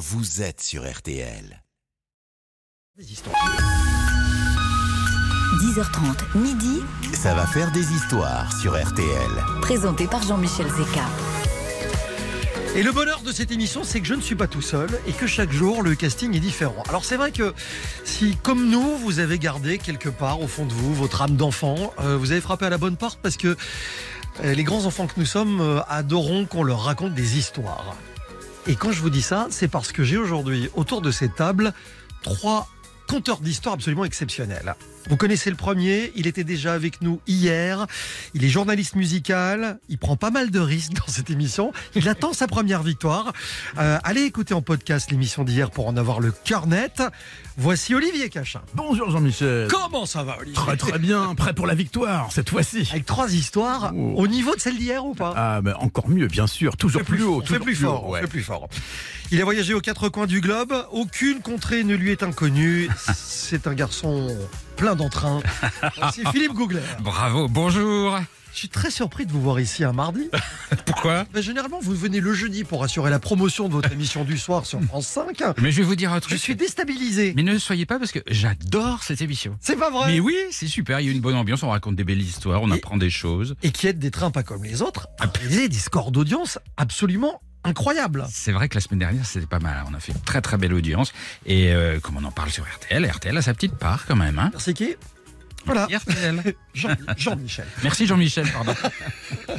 vous êtes sur RTL. 10h30, midi, Ça va faire des histoires sur RTL. présenté par Jean-Michel Zeka. Et le bonheur de cette émission, c'est que je ne suis pas tout seul et que chaque jour, le casting est différent. Alors c'est vrai que si, comme nous, vous avez gardé quelque part au fond de vous votre âme d'enfant, euh, vous avez frappé à la bonne porte parce que euh, les grands enfants que nous sommes euh, adorons qu'on leur raconte des histoires. Et quand je vous dis ça, c'est parce que j'ai aujourd'hui, autour de cette table, trois conteurs d'histoires absolument exceptionnels. Vous connaissez le premier, il était déjà avec nous hier. Il est journaliste musical, il prend pas mal de risques dans cette émission. Il attend sa première victoire. Euh, allez écouter en podcast l'émission d'hier pour en avoir le cœur net. Voici Olivier Cachin. Bonjour Jean-Michel. Comment ça va Olivier Très très bien, prêt pour la victoire cette fois-ci. Avec trois histoires Oh. au niveau de celle d'hier ou pas? Ah, mais encore mieux, bien sûr, toujours plus, haut. toujours plus fort, ouais. fait plus fort. Il a voyagé aux quatre coins du globe, aucune contrée ne lui est inconnue. C'est un garçon plein d'entrain. C'est Philippe Googler. Bravo, bonjour. Je suis très surpris de vous voir ici un mardi. Pourquoi Ben, généralement, vous venez le jeudi pour assurer la promotion de votre émission du soir sur France 5. Mais je vais vous dire un Je truc. suis déstabilisé. Mais ne soyez pas parce que j'adore cette émission. C'est pas vrai. Mais oui, c'est super, il y a une bonne ambiance, on raconte des belles histoires, on Et- apprend des choses. Et qui aide des trains pas comme les autres à réaliser des scores d'audience absolument incroyables. C'est vrai que la semaine dernière, c'était pas mal. On a fait une très très belle audience. Et euh, comme on en parle sur RTL, RTL a sa petite part quand même. Hein Merci qui Voilà, RTL. Jean- Jean-Michel. Merci Jean-Michel, pardon.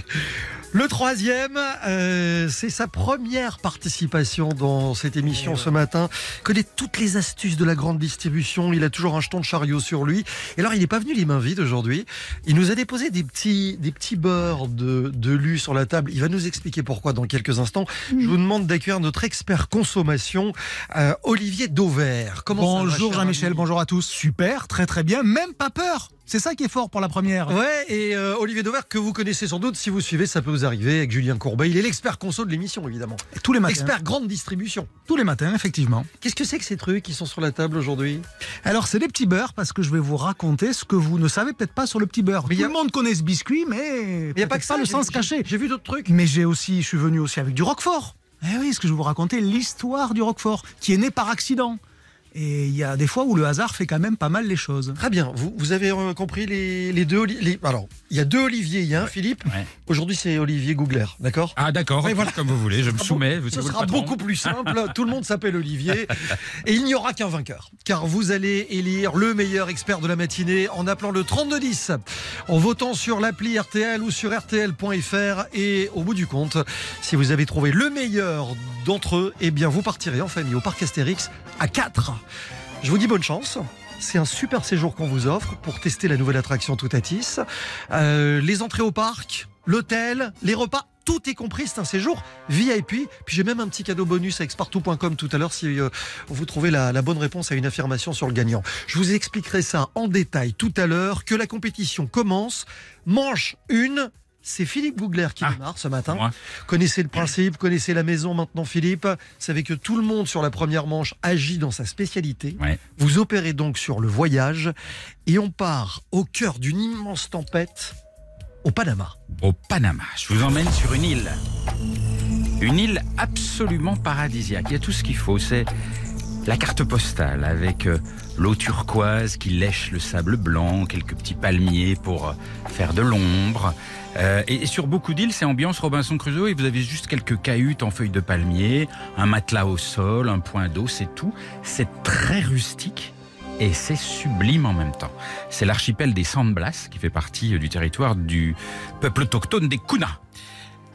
Le troisième, euh, c'est sa première participation dans cette émission ce matin. Connaît toutes les astuces de la grande distribution. Il a toujours un jeton de chariot sur lui. Et alors, il n'est pas venu les mains vides aujourd'hui. Il nous a déposé des petits, des petits beurres de, de lu sur la table. Il va nous expliquer pourquoi dans quelques instants. Je vous demande d'accueillir notre expert consommation, euh, Olivier Dauvert. Comment Bonjour Jean-Michel, bonjour à tous. Super, très très bien, même pas peur. C'est ça qui est fort pour la première. Ouais, et euh, Olivier Dauvert, que vous connaissez sans doute, si vous suivez, ça peut vous arriver avec Julien Courbet. Il est l'expert conso de l'émission, évidemment. Tous les matins. Expert grande distribution. Tous les matins, effectivement. Qu'est-ce que c'est que ces trucs qui sont sur la table aujourd'hui? Alors c'est des petits beurres parce que je vais vous raconter ce que vous ne savez peut-être pas sur le petit beurre. Mais Tout a- le monde connaît ce biscuit, mais Il n'y a pas que ça. le j'ai- sens caché. J'ai vu d'autres trucs. Mais j'ai aussi, je suis venu aussi avec du Roquefort. Eh oui, ce que je vais vous raconter, l'histoire du Roquefort, qui est né par accident. Et il y a des fois où le hasard fait quand même pas mal les choses. Très bien. Vous, vous avez euh, compris les, les deux les- Alors, il y a deux Olivier, il y a un Philippe. Ouais. Aujourd'hui, c'est Olivier Gougler, d'accord? Ah d'accord, voilà. comme vous voulez, je me soumets. vous- Ce sera patron. beaucoup plus simple. Tout le monde s'appelle Olivier. Et il n'y aura qu'un vainqueur. Car vous allez élire le meilleur expert de la matinée en appelant le 3210, en votant sur l'appli RTL ou sur RTL.fr. Et au bout du compte, si vous avez trouvé le meilleur d'entre eux, eh bien vous partirez en famille au parc Astérix à 4. Je vous dis bonne chance. C'est un super séjour qu'on vous offre pour tester la nouvelle attraction Toutatis. Euh, les entrées au parc, l'hôtel, les repas, tout est compris. C'est un séjour VIP. Puis j'ai même un petit cadeau bonus avec spartou.com tout à l'heure si euh, vous trouvez la, la bonne réponse à une affirmation sur le gagnant. Je vous expliquerai ça en détail tout à l'heure. Que la compétition commence. Manche une. C'est Philippe Gougler qui Ah, démarre ce matin. Connaissez le principe, connaissez la maison maintenant Philippe. Vous savez que tout le monde sur la première manche agit dans sa spécialité. Ouais. Vous opérez donc sur le voyage et on part au cœur d'une immense tempête au Panama. Au Panama, je vous emmène sur une île. Une île absolument paradisiaque. Il y a tout ce qu'il faut. C'est la carte postale avec euh, l'eau turquoise qui lèche le sable blanc, quelques petits palmiers pour euh, faire de l'ombre. Euh, et, et sur beaucoup d'îles, c'est ambiance Robinson Crusoe et vous avez juste quelques cahutes en feuilles de palmier, un matelas au sol, un point d'eau, c'est tout. C'est très rustique. Et c'est sublime en même temps. C'est l'archipel des San Blas qui fait partie du territoire du peuple autochtone des Kuna.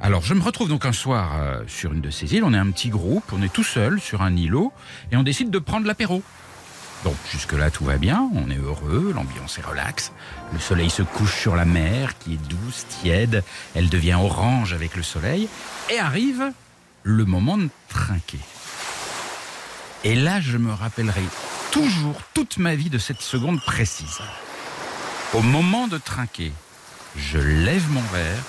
Alors, je me retrouve donc un soir euh, sur une de ces îles. On est un petit groupe, on est tout seul sur un îlot et on décide de prendre l'apéro. Donc, jusque-là, tout va bien, on est heureux, l'ambiance est relaxe. Le soleil se couche sur la mer qui est douce, tiède. Elle devient orange avec le soleil. Et arrive le moment de trinquer. Et là, je me rappellerai toujours toute ma vie de cette seconde précise. Au moment de trinquer, je lève mon verre,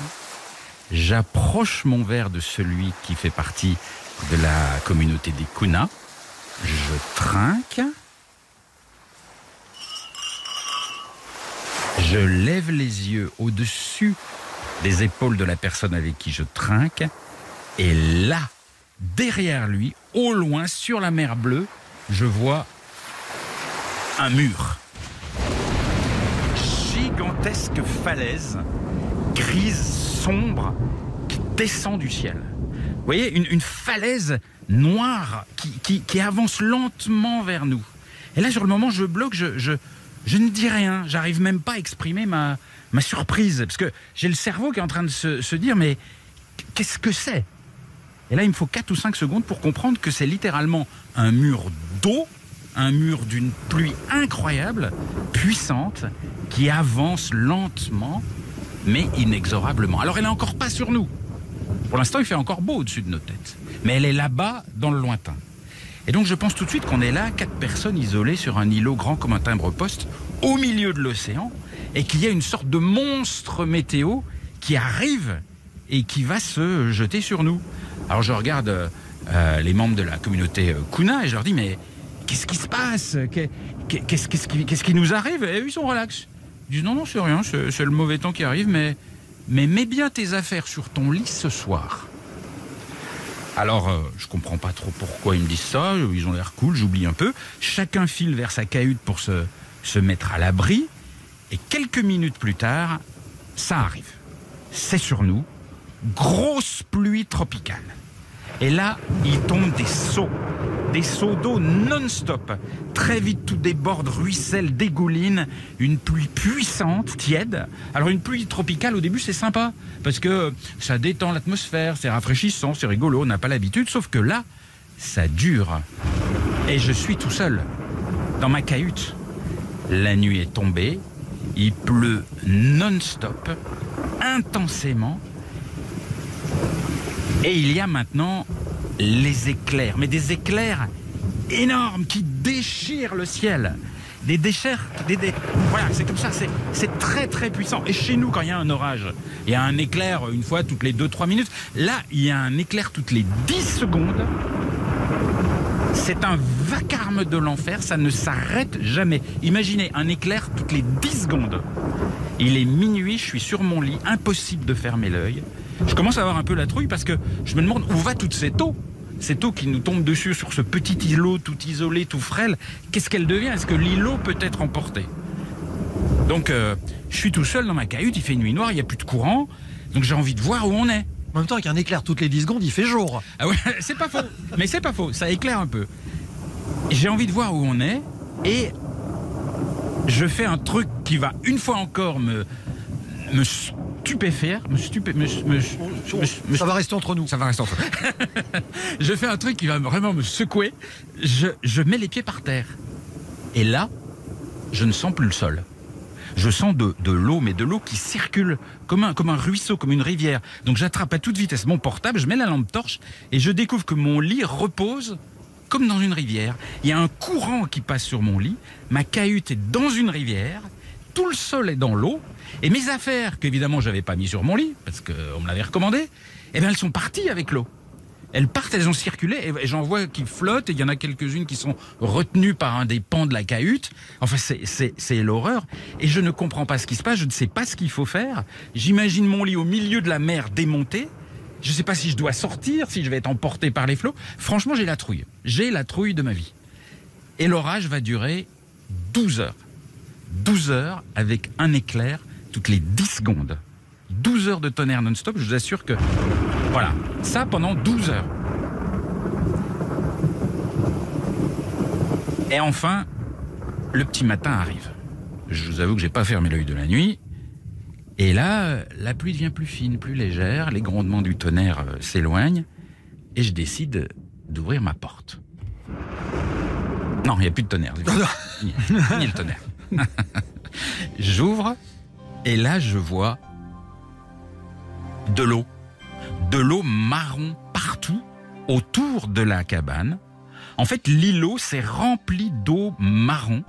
j'approche mon verre de celui qui fait partie de la communauté des Kuna, je trinque, je lève les yeux au-dessus des épaules de la personne avec qui je trinque, et là, derrière lui, au loin, sur la mer bleue, je vois un mur. Gigantesque falaise, grise, qui descend du ciel. Vous voyez, une, falaise noire qui, avance lentement vers nous. Et là, sur le moment, je bloque, je, ne dis rien. J'arrive même pas à exprimer ma, ma surprise. Parce que j'ai le cerveau qui est en train de se, se dire, mais qu'est-ce que c'est? Et là, il me faut 4 ou 5 secondes pour comprendre que c'est littéralement un mur d'eau, un mur d'une pluie incroyable, puissante, qui avance lentement, mais inexorablement. Alors, elle n'est encore pas sur nous. Pour l'instant, il fait encore beau au-dessus de nos têtes. Mais elle est là-bas, dans le lointain. Et donc, je pense tout de suite qu'on est là, quatre personnes isolées sur un îlot grand comme un timbre-poste, au milieu de l'océan, et qu'il y a une sorte de monstre météo qui arrive et qui va se jeter sur nous. Alors, je regarde euh, euh, les membres de la communauté euh, Kuna et je leur dis, mais qu'est-ce qui se passe? Qu'est- Qu'est-ce qui, qui nous arrive? Et eux, ils sont relax. Ils disent, non, non, c'est rien, c'est le mauvais temps qui arrive, mais, mets bien tes affaires sur ton lit ce soir. Alors, euh, je comprends pas trop pourquoi ils me disent ça. Ils ont l'air cool, j'oublie un peu. Chacun file vers sa cahute pour se mettre à l'abri. Et quelques minutes plus tard, ça arrive. C'est sur nous. Grosse pluie tropicale. Et là, il tombe des seaux. Des seaux d'eau non-stop. Très vite, tout déborde, ruisselle, dégouline. Une pluie puissante, tiède. Alors, une pluie tropicale, au début, c'est sympa. Parce que ça détend l'atmosphère, c'est rafraîchissant, c'est rigolo, on n'a pas l'habitude. Sauf que là, ça dure. Et je suis tout seul, dans ma cahute. La nuit est tombée. Il pleut non-stop, intensément. Et il y a maintenant les éclairs, mais des éclairs énormes qui déchirent le ciel. Des déchets, des, voilà, c'est comme ça, c'est, c'est très très puissant. Et chez nous, quand il y a un orage, il y a un éclair une fois toutes les 2-3 minutes. Là, il y a un éclair toutes les 10 secondes. C'est un vacarme de l'enfer, ça ne s'arrête jamais. Imaginez un éclair toutes les 10 secondes. Il est minuit, je suis sur mon lit, impossible de fermer l'œil. Je commence à avoir un peu la trouille parce que je me demande où va toute cette eau. Cette eau qui nous tombe dessus sur ce petit îlot tout isolé, tout frêle, qu'est-ce qu'elle devient? Est-ce que l'îlot peut être emporté? Donc, euh, je suis tout seul dans ma cahute, il fait nuit noire, il n'y a plus de courant, donc j'ai envie de voir où on est. En même temps, avec un éclair toutes les 10 secondes, il fait jour. Ah ouais, c'est pas faux. Mais c'est pas faux, ça éclaire un peu. J'ai envie de voir où on est et je fais un truc qui va une fois encore me me stupéfaire, me stupé, me, me- me- me- Ça va rester entre nous. ça va rester entre Je fais un truc qui va vraiment me secouer. Je, je mets les pieds par terre. Et là, je ne sens plus le sol. Je sens de, de l'eau, mais de l'eau qui circule comme un, comme un ruisseau, comme une rivière. Donc j'attrape à toute vitesse mon portable, je mets la lampe torche et je découvre que mon lit repose comme dans une rivière. Il y a un courant qui passe sur mon lit, ma cahute est dans une rivière, tout le sol est dans l'eau, et mes affaires, qu'évidemment j'avais pas mis sur mon lit, parce qu'on me l'avait recommandé, eh bien elles sont parties avec l'eau. Elles partent, elles ont circulé, et j'en vois qui flottent, et il y en a quelques-unes qui sont retenues par un des pans de la cahute. Enfin, c'est l'horreur. Et je ne comprends pas ce qui se passe, je ne sais pas ce qu'il faut faire. J'imagine mon lit au milieu de la mer démonté. Je ne sais pas si je dois sortir, si je vais être emporté par les flots. Franchement, j'ai la trouille. J'ai la trouille de ma vie. Et l'orage va durer 12 heures. 12 heures avec un éclair toutes les 10 secondes. 12 heures de tonnerre non-stop, je vous assure que... Voilà, ça pendant 12 heures. Et enfin, le petit matin arrive. Je vous avoue que j'ai pas fermé l'œil de la nuit. Et là, la pluie devient plus fine, plus légère, les grondements du tonnerre euh, s'éloignent, et je décide d'ouvrir ma porte. Non, il n'y a plus de tonnerre. Fini le tonnerre. J'ouvre, et là, je vois de l'eau. De l'eau marron partout, autour de la cabane. En fait, l'îlot s'est rempli d'eau marron.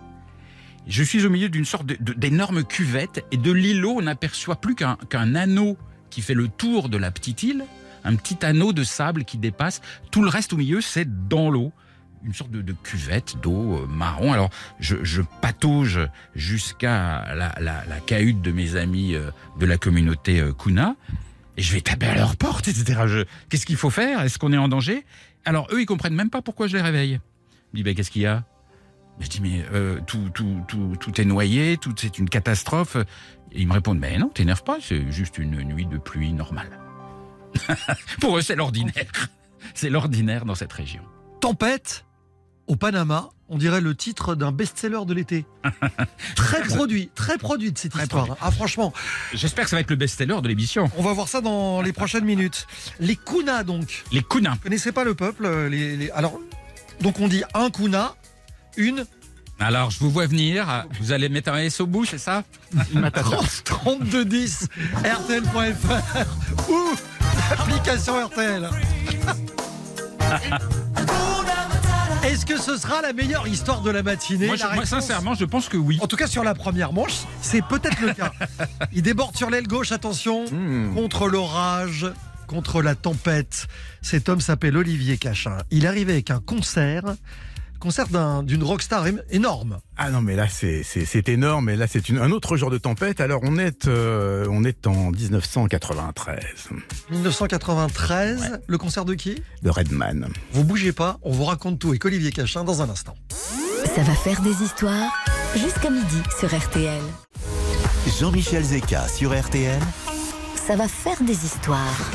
Je suis au milieu d'une sorte d'énorme cuvette et de l'îlot, on n'aperçoit plus qu'un qu'un anneau qui fait le tour de la petite île, un petit anneau de sable qui dépasse. Tout le reste au milieu, c'est dans l'eau. Une sorte de, cuvette d'eau euh, marron. Alors, je, patauge jusqu'à la, cahute de mes amis euh, de la communauté euh, Kuna. Et je vais taper à leur porte, etc. Qu'est-ce qu'il faut faire? Est-ce qu'on est en danger? Alors eux, ils comprennent même pas pourquoi je les réveille. Je dis, ben, qu'est-ce qu'il y a? Ben, Je dis, mais tout, tout, tout, tout est noyé, tout c'est une catastrophe. Ils me répondent, mais non, t'énerve pas, c'est juste une nuit de pluie normale. Pour eux, c'est l'ordinaire. C'est l'ordinaire dans cette région. Tempête? Au Panama, on dirait le titre d'un best-seller de l'été. très produit, très produit de cette Très histoire. produit. Ah franchement, J'espère que ça va être le best-seller de l'émission. on va voir ça dans les prochaines minutes. Les Kuna donc. Les Kounins. Vous connaissez pas le peuple euh, les, les- Alors, donc on dit un Kuna, une Alors, je vous vois venir. Vous allez mettre un S au bout, c'est ça? 30 32 10 RTL.fr ou l'application RTL. Est-ce que ce sera la meilleure histoire de la matinée moi, je- La moi, réponse- sincèrement, je pense que oui. En tout cas, sur la première manche, c'est peut-être le cas. Il déborde sur l'aile gauche, attention, Hmm. contre l'orage, contre la tempête. Cet homme s'appelle Olivier Cachin. Il arrivait avec un concert, concert d'un- d'une rockstar énorme. Ah non, mais là, c'est énorme. Et là, c'est un autre genre de tempête. Alors, on est, euh, on est en 1993, 1993, le concert de qui? De Redman. Vous bougez pas, on vous raconte tout avec Olivier Cachin dans un instant. Ça va faire des histoires jusqu'à midi sur RTL. Jean-Michel Zeka sur RTL. Ça va faire des histoires.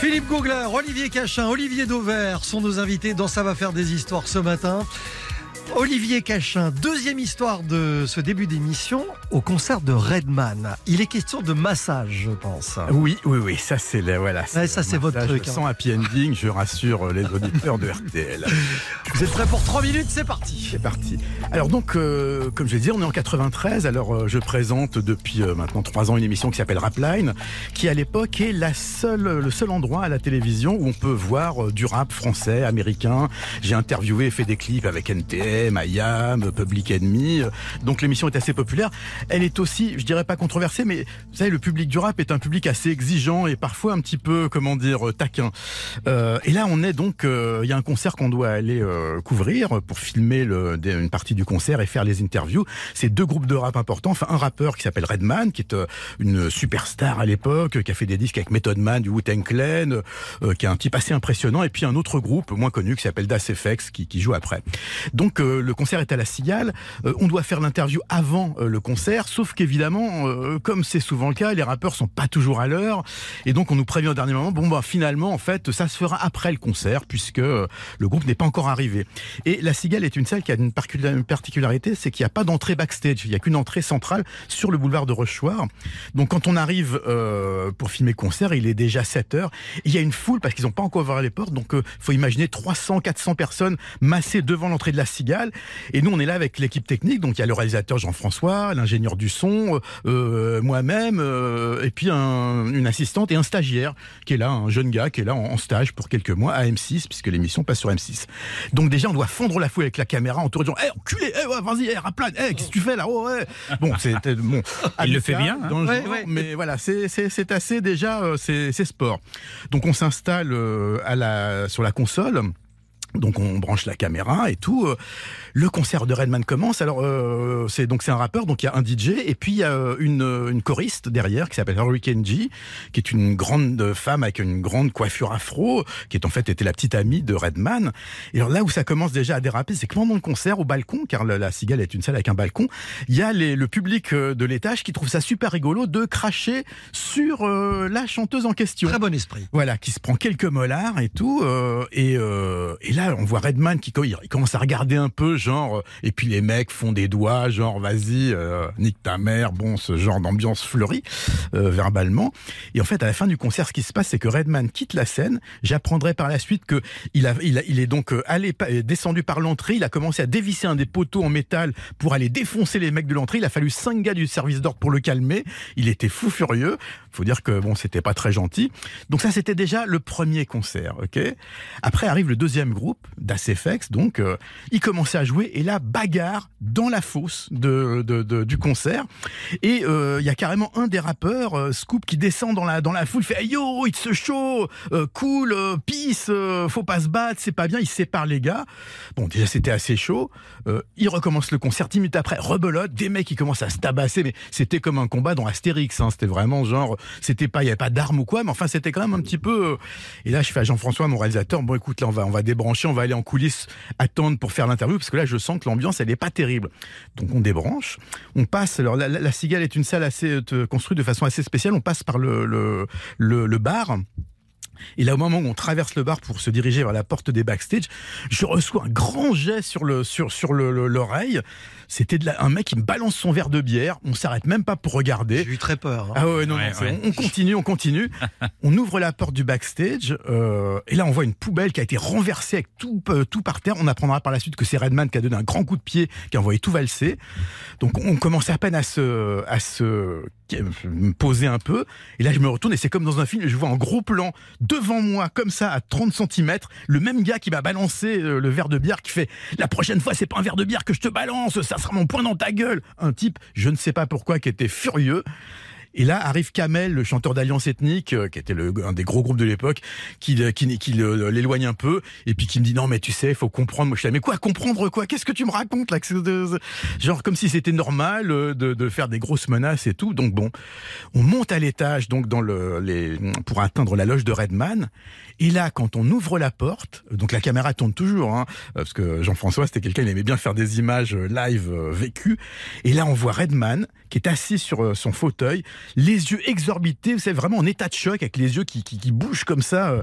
Philippe Googler, Olivier Cachin, Olivier Dauvert sont nos invités dans Ça va faire des histoires ce matin. Olivier Cachin, deuxième histoire de ce début d'émission au concert de Redman. Il est question de massage, je pense. Oui, oui, oui, ça c'est le- voilà. Ouais, ça, c'est votre truc, hein. Sans happy ending, je rassure les auditeurs de RTL. Vous êtes prêts pour 3 minutes C'est parti. C'est parti. Alors donc, euh, comme je l'ai dit, on est en 93. Alors euh, je présente depuis euh, maintenant trois ans une émission qui s'appelle Rapline, qui à l'époque est la seule, le seul endroit à la télévision où on peut voir du rap français, américain. J'ai interviewé et fait des clips avec IAM, Public Enemy. Donc l'émission est assez populaire. Elle est aussi, je dirais pas controversée, mais vous savez, le public du rap est un public assez exigeant et parfois un petit peu, comment dire, euh, taquin. Euh, et là, on est donc, euh, il y a un concert qu'on doit aller couvrir pour filmer une partie du concert et faire les interviews. C'est deux groupes de rap importants. Enfin, un rappeur qui s'appelle Redman, qui est une superstar à l'époque, qui a fait des disques avec Method Man, du Wu-Tang Clan, qui est un type assez impressionnant. Et puis un autre groupe moins connu qui s'appelle Das FX, qui, qui joue après. Donc euh, le concert est à la Cigale. Euh, on doit faire l'interview avant euh, le concert, sauf qu'évidemment, comme c'est souvent le cas, les rappeurs sont pas toujours à l'heure. Et donc on nous prévient au dernier moment, bon bah finalement en fait ça se fera après le concert puisque le groupe n'est pas encore arrivé. Et la Cigale est une salle qui a une particularité, c'est qu'il n'y a pas d'entrée backstage, il n'y a qu'une entrée centrale sur le boulevard de Rochechouart. Donc quand on arrive pour filmer le concert, il est déjà 7 heures. Et il y a une foule parce qu'ils n'ont pas encore ouvert les portes, donc faut imaginer 300, 400 personnes massées devant l'entrée de la Cigale. Et nous on est là avec l'équipe technique, donc il y a le réalisateur Jean-François, l'ingénieur du son, euh, moi-même, euh, et puis un- une assistante et un stagiaire qui est là, un jeune gars qui est là en, en stage pour quelques mois à M6, puisque l'émission passe sur M6. Donc déjà, on doit fondre la foule avec la caméra en tournant. Eh, enculé, eh, ouais, vas-y, eh, raplane, eh, qu'est-ce que tu fais là oh, ouais. Bon, c'est bon. Il le fait bien, hein. dans le Ouais, genre, ouais. mais voilà, c'est assez déjà, euh, c'est sport. Donc on s'installe euh, à la sur la console. Donc on branche la caméra et tout. Euh, Le concert de Redman commence. Alors euh, c'est donc c'est un rappeur, donc il y a un DJ et puis il y a euh, une, euh, une choriste derrière qui s'appelle Hurricane G, qui est une grande femme avec une grande coiffure afro, qui est en fait était la petite amie de Redman. Et alors là où ça commence déjà à déraper, c'est que pendant le concert au balcon, car la, la Cigale est une salle avec un balcon, il y a les- le public de l'étage qui trouve ça super rigolo de cracher sur euh, la chanteuse en question. Très bon esprit. Voilà, qui se prend quelques molars et tout. euh, et, euh, et là, on voit Redman qui commence à regarder un peu, genre. euh, et puis les mecs font des doigts, genre, vas-y, euh, nique ta mère. Bon, ce genre d'ambiance fleurie, euh, verbalement. Et en fait, à la fin du concert, ce qui se passe, c'est que Redman quitte la scène. J'apprendrai par la suite que il, a, il, est donc allé, descendu par l'entrée. Il a commencé à dévisser un des poteaux en métal pour aller défoncer les mecs de l'entrée. Il a fallu cinq gars du service d'ordre pour le calmer. Il était fou furieux. Faut dire que bon, c'était pas très gentil. Donc ça, c'était déjà le premier concert, ok? Après arrive le deuxième groupe groupe donc euh, il commençait à jouer et là bagarre dans la fosse de, du concert. Et euh, il y a carrément un des rappeurs euh, Scoop qui descend dans la dans la foule fait hey, yo it's show euh, cool peace faut pas se battre c'est pas bien il sépare les gars. Bon déjà c'était assez chaud. Il recommence le concert 10 minutes après rebelote des mecs qui commencent à se tabasser mais c'était comme un combat dans Astérix hein, c'était vraiment genre c'était pas il y avait pas d'armes ou quoi mais enfin c'était quand même un petit peu et là je fais à Jean-François mon réalisateur bon écoute là on va on va débrancher on va aller en coulisses attendre pour faire l'interview parce que là je sens que l'ambiance elle est pas terrible. Donc on débranche on passe alors la, Cigale est une salle assez euh, construite de façon assez spéciale. On passe par le le, bar. Et là, au moment où on traverse le bar pour se diriger vers la porte des backstage, je reçois un grand jet sur le sur sur le- le- l'oreille. C'était de la- un mec qui me balance son verre de bière. On s'arrête même pas pour regarder. J'ai eu très peur. hein. Ah ouais, non, Ouais, non, ouais. On, on continue, on continue. on ouvre la porte du backstage euh, et là on voit une poubelle qui a été renversée avec tout, euh, tout par terre. On apprendra par la suite que c'est Redman qui a donné un grand coup de pied, qui a envoyé tout valser. Donc on commence à peine à se, à se me poser un peu. Et là je me retourne et c'est comme dans un film, je vois en gros plan devant moi, comme ça, à 30 cm, le même gars qui m'a balancé euh, le verre de bière qui fait la prochaine fois c'est pas un verre de bière que je te balance, ça sera mon poing dans ta gueule. Un type, je ne sais pas pourquoi, qui était furieux. Et là arrive Kamel, le chanteur d'Alliance Ethnique, euh, qui était le, un des gros groupes de l'époque, qui, le- qui, qui l'éloigne un peu, et puis qui me dit non mais tu sais, il faut comprendre. Moi je suis mais quoi comprendre quoi? Qu'est-ce que tu me racontes là? De- Genre comme si c'était normal euh, de, de faire des grosses menaces et tout. Donc bon, on monte à l'étage donc dans le les pour atteindre la loge de Redman. Et là, quand on ouvre la porte, donc la caméra tourne toujours, hein, parce que Jean-François c'était quelqu'un, il aimait bien faire des images euh, live euh, vécues. Et là, on voit Redman qui est assis sur euh, son fauteuil, les yeux exorbités, vous savez, vraiment en état de choc, avec les yeux qui, qui, qui bougent comme ça.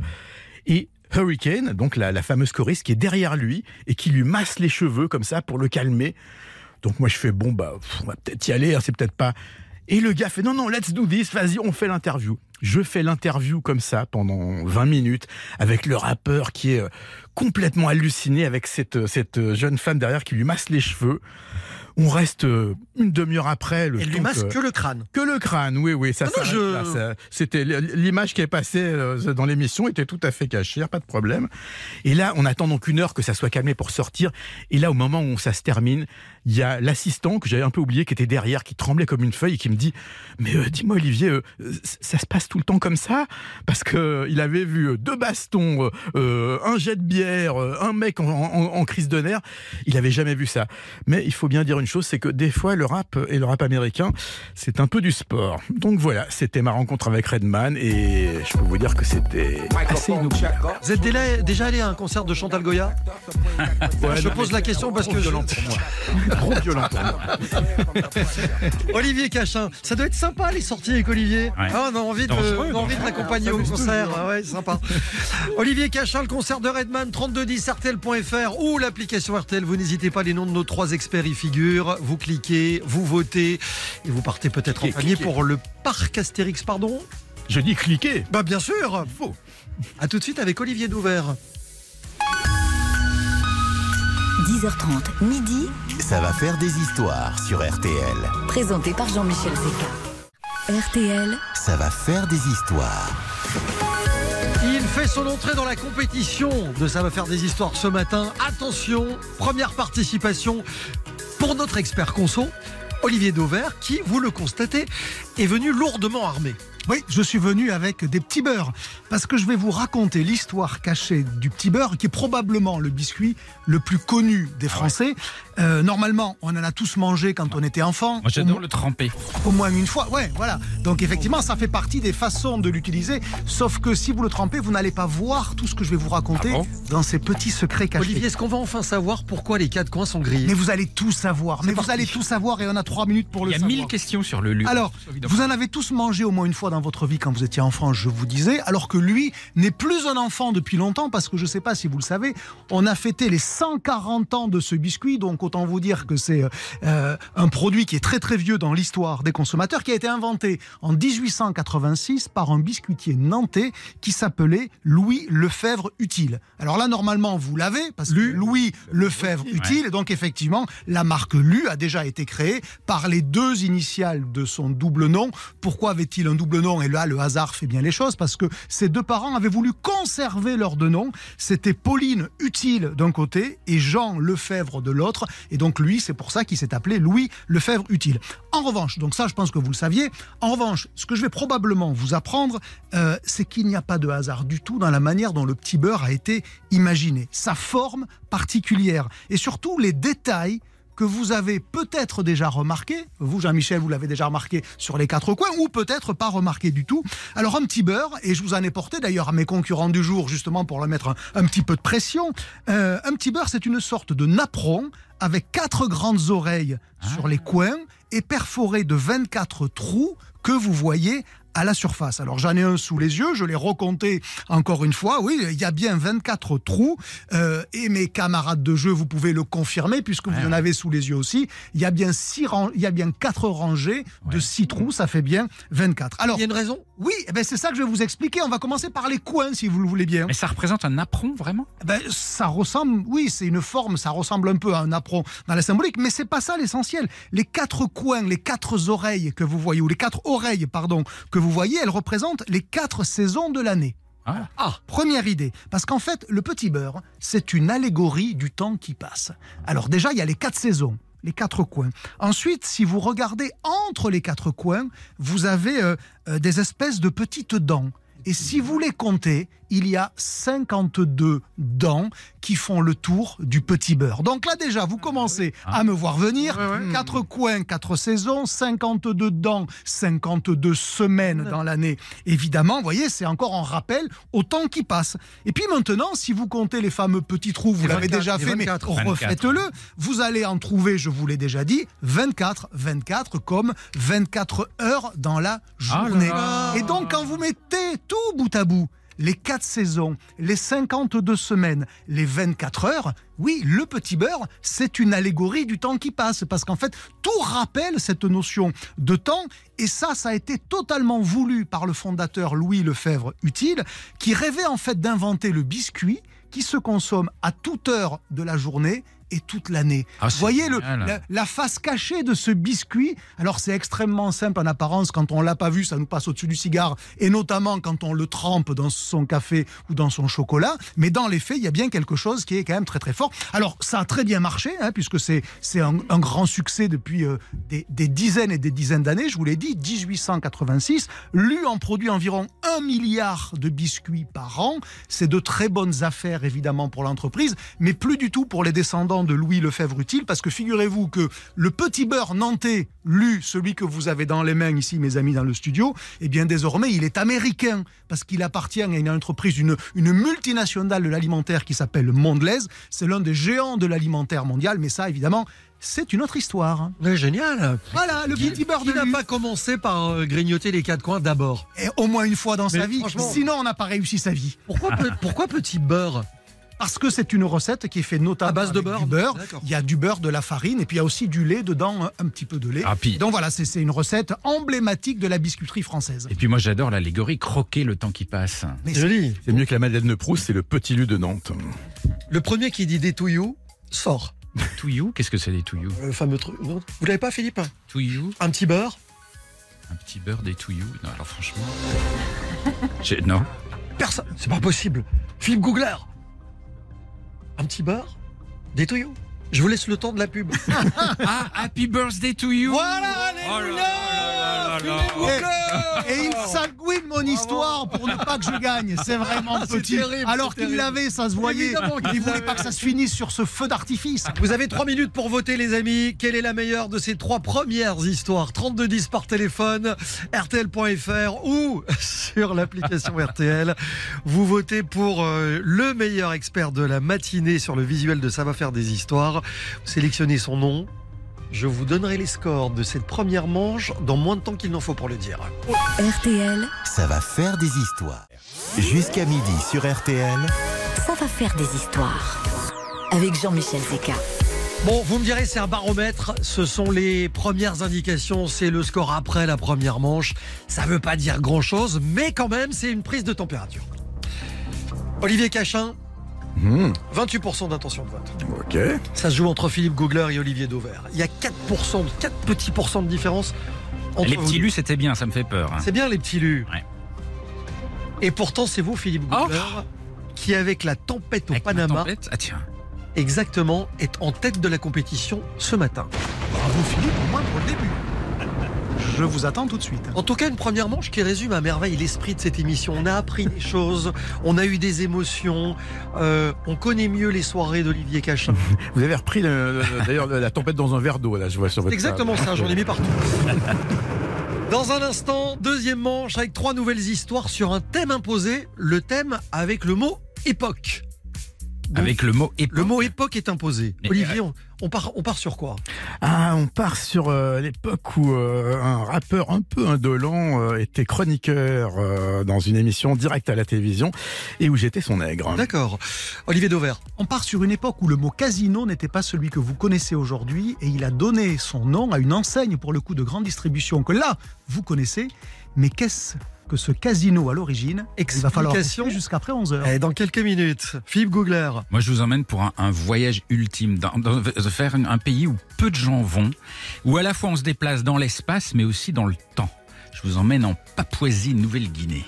et Hurricane, donc la, la fameuse choriste qui est derrière lui et qui lui masse les cheveux comme ça pour le calmer. Donc moi je fais bon bah on va peut-être y aller, hein, c'est peut-être pas. Et le gars fait non non let's do this, vas-y on fait l'interview. Je fais l'interview comme ça pendant 20 minutes avec le rappeur qui est euh, complètement halluciné avec cette cette jeune femme derrière qui lui masse les cheveux. On reste euh, une demi-heure après le Elle lui masse que- que le crâne. que le crâne, oui, oui, ça je- là, ça- C'était l'image qui est passée euh, dans l'émission était tout à fait cachée, pas de problème. Et là, on attend donc une heure que ça soit calmé pour sortir. Et là, au moment où ça se termine, il y a l'assistant que j'avais un peu oublié, qui était derrière, qui tremblait comme une feuille, et qui me dit "Mais euh, dis-moi, Olivier, euh, ça se passe tout le temps comme ça? Parce que euh, il avait vu euh, deux bastons, euh, euh, un jet de bière, euh, un mec en, en- en crise de nerfs. Il avait jamais vu ça. Mais il faut bien dire une chose, c'est que des fois, le rap et le rap américain, c'est un peu du sport. Donc voilà, c'était ma rencontre avec Redman et je peux vous dire que c'était assez inoubliable. Vous êtes déjà, déjà allé à un concert de Chantal Goya? Ouais, Je non, pose la question parce que je... violent pour moi. Trop violent pour moi. Olivier Cachin, ça doit être sympa les sorties avec Olivier. Ouais. Ah, on a envie de, envie l'accompagner au concert. Ah ouais, sympa. Olivier Cachin, le concert de Redman, 3210 RTL.fr ou l'application RTL. Vous n'hésitez pas, les noms de nos trois experts y figurent. Vous cliquez, vous votez et vous partez peut-être en famille pour le parc Astérix, pardon? Je dis cliquez. Bah bien sûr. Faux. À tout de suite avec Olivier Douvert. 10h30, midi, Ça va faire des histoires sur RTL. présenté par Jean-Michel Zeka. RTL, Ça va faire des histoires. Il fait son entrée dans la compétition de Ça va faire des histoires ce matin. Attention, première participation pour notre expert conso, Olivier Dauvert, qui, vous le constatez, est venu lourdement armé. Oui, je suis venu avec des petits beurres parce que je vais vous raconter l'histoire cachée du petit beurre qui est probablement le biscuit le plus connu des Français. Euh, normalement, on en a tous mangé quand on était enfant. Moi j'adore le tremper. Au moins une fois, ouais, voilà. Donc effectivement, ça fait partie des façons de l'utiliser. Sauf que si vous le trempez, vous n'allez pas voir tout ce que je vais vous raconter Ah bon dans ces petits secrets cachés. Olivier, est-ce qu'on va enfin savoir pourquoi les quatre coins sont grillés Mais vous allez tout savoir. Mais vous allez tout savoir et on a trois minutes pour Il le y a savoir. mille questions sur le lu. Alors, vous en avez tous mangé au moins une fois dans votre vie quand vous étiez enfant, je vous disais, alors que lui n'est plus un enfant depuis longtemps, parce que je ne sais pas si vous le savez, on a fêté les 140 ans de ce biscuit, donc autant vous dire que c'est euh, un produit qui est très très vieux dans l'histoire des consommateurs, qui a été inventé en 1886 par un biscuitier nantais qui s'appelait Louis Lefebvre Utile. Alors là, normalement, vous l'avez, parce que Louis Lefebvre Utile, et donc effectivement, la marque Lu a déjà été créée par les deux initiales de son double nom. Pourquoi avait-il un double nom? Et là le hasard fait bien les choses, parce que ces deux parents avaient voulu conserver leurs deux noms. C'était Pauline Utile d'un côté et Jean Lefebvre de l'autre. Et donc lui, c'est pour ça qu'il s'est appelé Louis Lefebvre Utile. En revanche, donc ça je pense que vous le saviez, en revanche, ce que je vais probablement vous apprendre, euh, c'est qu'il n'y a pas de hasard du tout dans la manière dont le petit beurre a été imaginé. Sa forme particulière et surtout les détails que vous avez peut-être déjà remarqué, vous Jean-Michel, vous l'avez déjà remarqué sur les quatre coins, ou peut-être pas remarqué du tout. Alors un petit beurre, et je vous en ai porté d'ailleurs à mes concurrents du jour, justement pour leur mettre un, petit peu de pression. Euh, un petit beurre, c'est une sorte de napperon avec quatre grandes oreilles sur les coins et perforé de 24 trous que vous voyez à la surface. Alors j'en ai un sous les yeux, je l'ai recompté encore une fois. Oui, il y a bien 24 trous euh, et mes camarades de jeu, vous pouvez le confirmer puisque vous en avez sous les yeux aussi. Il y a bien six il y a bien quatre rangées de 6 trous, ça fait bien 24. Alors Il y a une raison? Oui, eh ben, c'est ça que je vais vous expliquer. On va commencer par les coins si vous le voulez bien. Mais ça représente un apron, vraiment? Eh Ben, ça ressemble, oui, c'est une forme, ça ressemble un peu à un apron dans la symbolique, mais c'est pas ça l'essentiel. Les quatre coins, les quatre oreilles que vous voyez, ou les quatre oreilles, pardon, que vous voyez, elles représentent les quatre saisons de l'année. Ah. Ah, première idée, parce qu'en fait, le petit beurre, c'est une allégorie du temps qui passe. Alors déjà, il y a les quatre saisons, les quatre coins. Ensuite, si vous regardez entre les quatre coins, vous avez euh, euh, des espèces de petites dents. Et si vous les comptez, il y a 52 dents qui font le tour du petit beurre. Donc là déjà, vous commencez à me voir venir. Quatre coins, quatre saisons, 52 dents, 52 semaines dans l'année. Évidemment, vous voyez, c'est encore en rappel au temps qui passe. Et puis maintenant, si vous comptez les fameux petits trous, vous l'avez 24, déjà fait, mais 24. refaites-le. Vous allez en trouver, je vous l'ai déjà dit, 24, 24 comme 24 heures dans la journée. là Et donc, quand vous mettez tout bout à bout, les 4 saisons, les 52 semaines, les 24 heures, oui, le petit beurre, c'est une allégorie du temps qui passe. Parce qu'en fait, tout rappelle cette notion de temps. Et ça, ça a été totalement voulu par le fondateur Louis Lefebvre Utile, qui rêvait en fait d'inventer le biscuit qui se consomme à toute heure de la journée et toute l'année. Ah, Vous c'est voyez le, la, la face cachée de ce biscuit. Alors c'est extrêmement simple en apparence. Quand on l'a pas vu, ça nous passe au-dessus du cigare. Et notamment quand on le trempe dans son café ou dans son chocolat. Mais dans les faits, il y a bien quelque chose qui est quand même très très fort. Alors ça a très bien marché, hein, puisque c'est c'est un, un grand succès depuis euh, des, des dizaines et des dizaines d'années. Je vous l'ai dit, 1886. Lu en produit environ 1 milliard de biscuits par an. C'est de très bonnes affaires évidemment pour l'entreprise, mais plus du tout pour les descendants de Louis Lefebvre Utile, parce que figurez-vous que le petit beurre nantais, lu, celui que vous avez dans les mains ici, mes amis, dans le studio, eh bien désormais il est américain, parce qu'il appartient à une entreprise, une, une multinationale de l'alimentaire qui s'appelle Mondelez. C'est l'un des géants de l'alimentaire mondial, mais ça évidemment, c'est une autre histoire. Ouais, Génial Voilà, le petit beurre de n'a pas commencé par euh, grignoter les quatre coins d'abord? Et au moins une fois dans Mais sa vie. Sinon, on n'a pas réussi sa vie. pourquoi, pourquoi petit beurre? Parce que c'est une recette qui est faite notamment À base de avec beurre du beurre. Il y a du beurre, de la farine, et puis il y a aussi du lait dedans, un- petit peu de lait. Ah, puis- Donc voilà, c'est une recette emblématique de la biscuiterie française. Et puis moi j'adore l'allégorie croquer le temps qui passe. Mais C'est joli. C'est mieux que la Madeleine de Proust, c'est le petit lu de Nantes. Le premier qui dit des touillous sort. Touillou, qu'est-ce que c'est des touillous Le fameux truc. non Vous l'avez pas, Philippe? Touillou, Un petit beurre? Un petit beurre des touillous. Non, alors franchement. Non. Personne. C'est pas possible. Philippe Googler. Un petit beurre Des touillous Je vous laisse le temps de la pub. Ah, happy birthday to you Voilà, alléluia. Et, et il s'agouine mon histoire pour ne pas que je gagne. C'est vraiment petit. terrible, Alors qu'il l'avait, ça se voyait. Évidemment Il voulait l'avait. pas que ça se finisse sur ce feu d'artifice. Vous avez trois minutes pour voter, les amis. Quelle est la meilleure de ces trois premières histoires? 3210 par téléphone, RTL.fr ou sur l'application RTL. Vous votez pour euh, le meilleur expert de la matinée sur le visuel de Ça va faire des histoires. Vous sélectionnez son nom. Je vous donnerai les scores de cette première manche dans moins de temps qu'il n'en faut pour le dire. RTL, Ça va faire des histoires. Jusqu'à midi sur RTL. ça va faire des histoires. Avec Jean-Michel Zeka. Bon, vous me direz, c'est un baromètre. Ce sont les premières indications. C'est le score après la première manche. Ça veut pas dire grand chose, mais quand même, c'est une prise de température. Olivier Cachin, Hmm, 28% d'intention de vote. ok. Ça se joue entre Philippe Googler et Olivier Dauvert. Il y a 4%, 4 petits pourcents de différence Entre Les petits lus, c'était bien, ça me fait peur. hein. C'est bien les petits lus. Ouais. Et pourtant, c'est vous, Philippe Oh. Googler, qui, avec la tempête au Avec Panama, tempête Ah tiens. exactement, est en tête de la compétition ce matin. Bravo Philippe, au moins pour le début. Je vous attends tout de suite. En tout cas, une première manche qui résume à merveille l'esprit de cette émission. On a appris des choses, on a eu des émotions, euh, on connaît mieux les soirées d'Olivier Cachin. Vous avez repris le- le- d'ailleurs la tempête dans un verre d'eau, là, je vois sur votre exactement ça, j'en ai mis partout. Dans un instant, deuxième manche avec trois nouvelles histoires sur un thème imposé, le thème avec le mot époque. Donc, Avec le mot époque. le mot époque est imposé. Mais, Olivier, on, on part, on part sur quoi? Ah, on part sur euh, l'époque où euh, un rappeur un peu indolent euh, était chroniqueur euh, dans une émission directe à la télévision et où j'étais son nègre. D'accord. Olivier Dauvert. On part sur une époque où le mot casino n'était pas celui que vous connaissez aujourd'hui et il a donné son nom à une enseigne pour le coup de grande distribution que là, vous connaissez. Mais qu'est-ce que ce casino à l'origine Il va falloir jusqu'après 11h. Eh, dans quelques minutes, Philippe Googler. Moi, je vous emmène pour un, un voyage ultime, dans, dans- de faire un pays où peu de gens vont, où à la fois on se déplace dans l'espace, mais aussi dans le temps. Je vous emmène en Papouasie-Nouvelle-Guinée.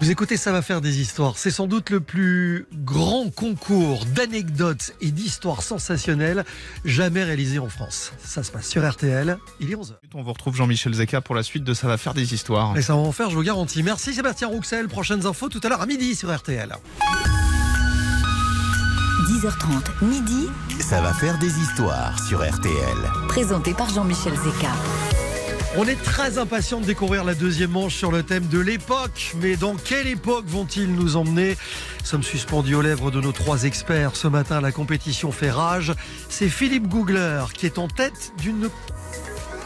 Vous écoutez, ça va faire des histoires. C'est sans doute le plus grand concours d'anecdotes et d'histoires sensationnelles jamais réalisé en France. Ça se passe sur RTL. Il est 11h. On vous retrouve Jean-Michel Zeka pour la suite de Ça va faire des histoires. Et ça va en faire, je vous garantis. Merci Sébastien Rouxel. Prochaines infos tout à l'heure à midi sur RTL. 10h30, midi, Ça va faire des histoires sur RTL. présenté par Jean-Michel Zeka. On est très impatient de découvrir la deuxième manche sur le thème de l'époque. Mais dans quelle époque vont-ils nous emmener? Nous sommes suspendus aux lèvres de nos trois experts. Ce matin, la compétition fait rage. C'est Philippe Googler qui est en tête d'une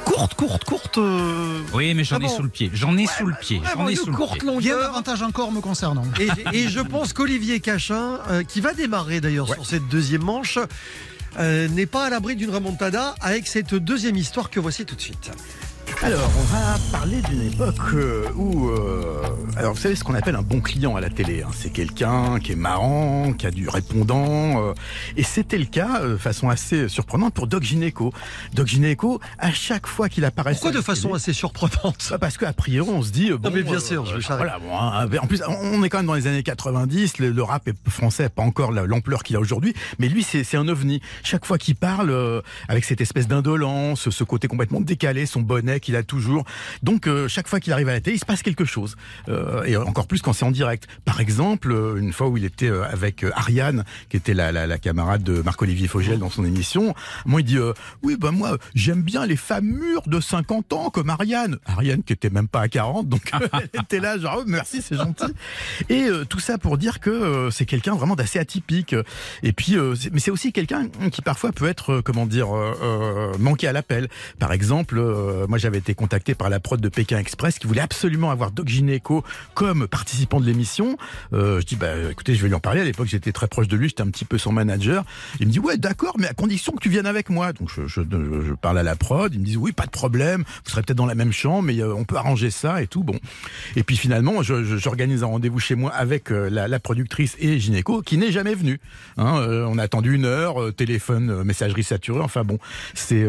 courte, courte, courte. euh, Oui, mais j'en ai Vraiment. sous le pied. J'en ai sous le pied. J'en ai sous le courte pied. Longueur. davantage encore me concernant. Et, et je pense qu'Olivier Cachin, euh, qui va démarrer d'ailleurs sur cette deuxième manche, euh, n'est pas à l'abri d'une remontada avec cette deuxième histoire que voici tout de suite. Alors, on va parler d'une époque euh, où... euh, alors, vous savez ce qu'on appelle un bon client à la télé. hein. C'est quelqu'un qui est marrant, qui a du répondant. euh, et c'était le cas, euh, façon assez surprenante, pour Doc Gineco. Doc Gineco, à chaque fois qu'il apparaissait... Pourquoi de façon télé- assez surprenante? Bah, parce qu'à priori, on se dit. euh, Bon, mais bien sûr, je. Voilà, bon, hein, en plus, on est quand même dans les années 90. Le, le rap est- français n'a pas encore la- l'ampleur qu'il a aujourd'hui. Mais lui, c'est c'est un ovni. Chaque fois qu'il parle, euh, avec cette espèce d'indolence, ce côté complètement décalé, son bonnet qu'il a toujours. Donc, euh, chaque fois qu'il arrive à la télé, il se passe quelque chose. Euh, et encore plus quand c'est en direct. Par exemple, euh, une fois où il était avec Ariane, qui était la, la, camarade de Marc-Olivier Fogel dans son émission, moi, il dit Oui, ben moi, j'aime bien les femmes mûres de 50 ans, comme Ariane. Ariane qui était même pas à 40, donc elle était là, genre, Oh, merci, c'est gentil. Et tout ça pour dire que c'est quelqu'un vraiment d'assez atypique. Et puis, mais c'est aussi quelqu'un qui parfois peut être, comment dire, manqué à l'appel. Par exemple, moi j'avais été contacté par la prod de Pékin Express qui voulait absolument avoir Doc Gineco comme participant de l'émission. Euh, je dis, bah écoutez, je vais lui en parler. À l'époque, j'étais très proche de lui, j'étais un petit peu son manager. Il me dit, ouais, d'accord, mais à condition que tu viennes avec moi. Donc je, parle à la prod, ils me disent, oui, pas de problème, vous serez peut-être dans la même chambre, mais euh, on peut arranger ça et tout. Bon. Et puis finalement, j'organise un rendez-vous chez moi avec euh, la, productrice et Gineco qui n'est jamais venue. Hein, euh, on a attendu une heure, téléphone, messagerie saturée. Enfin bon, c'est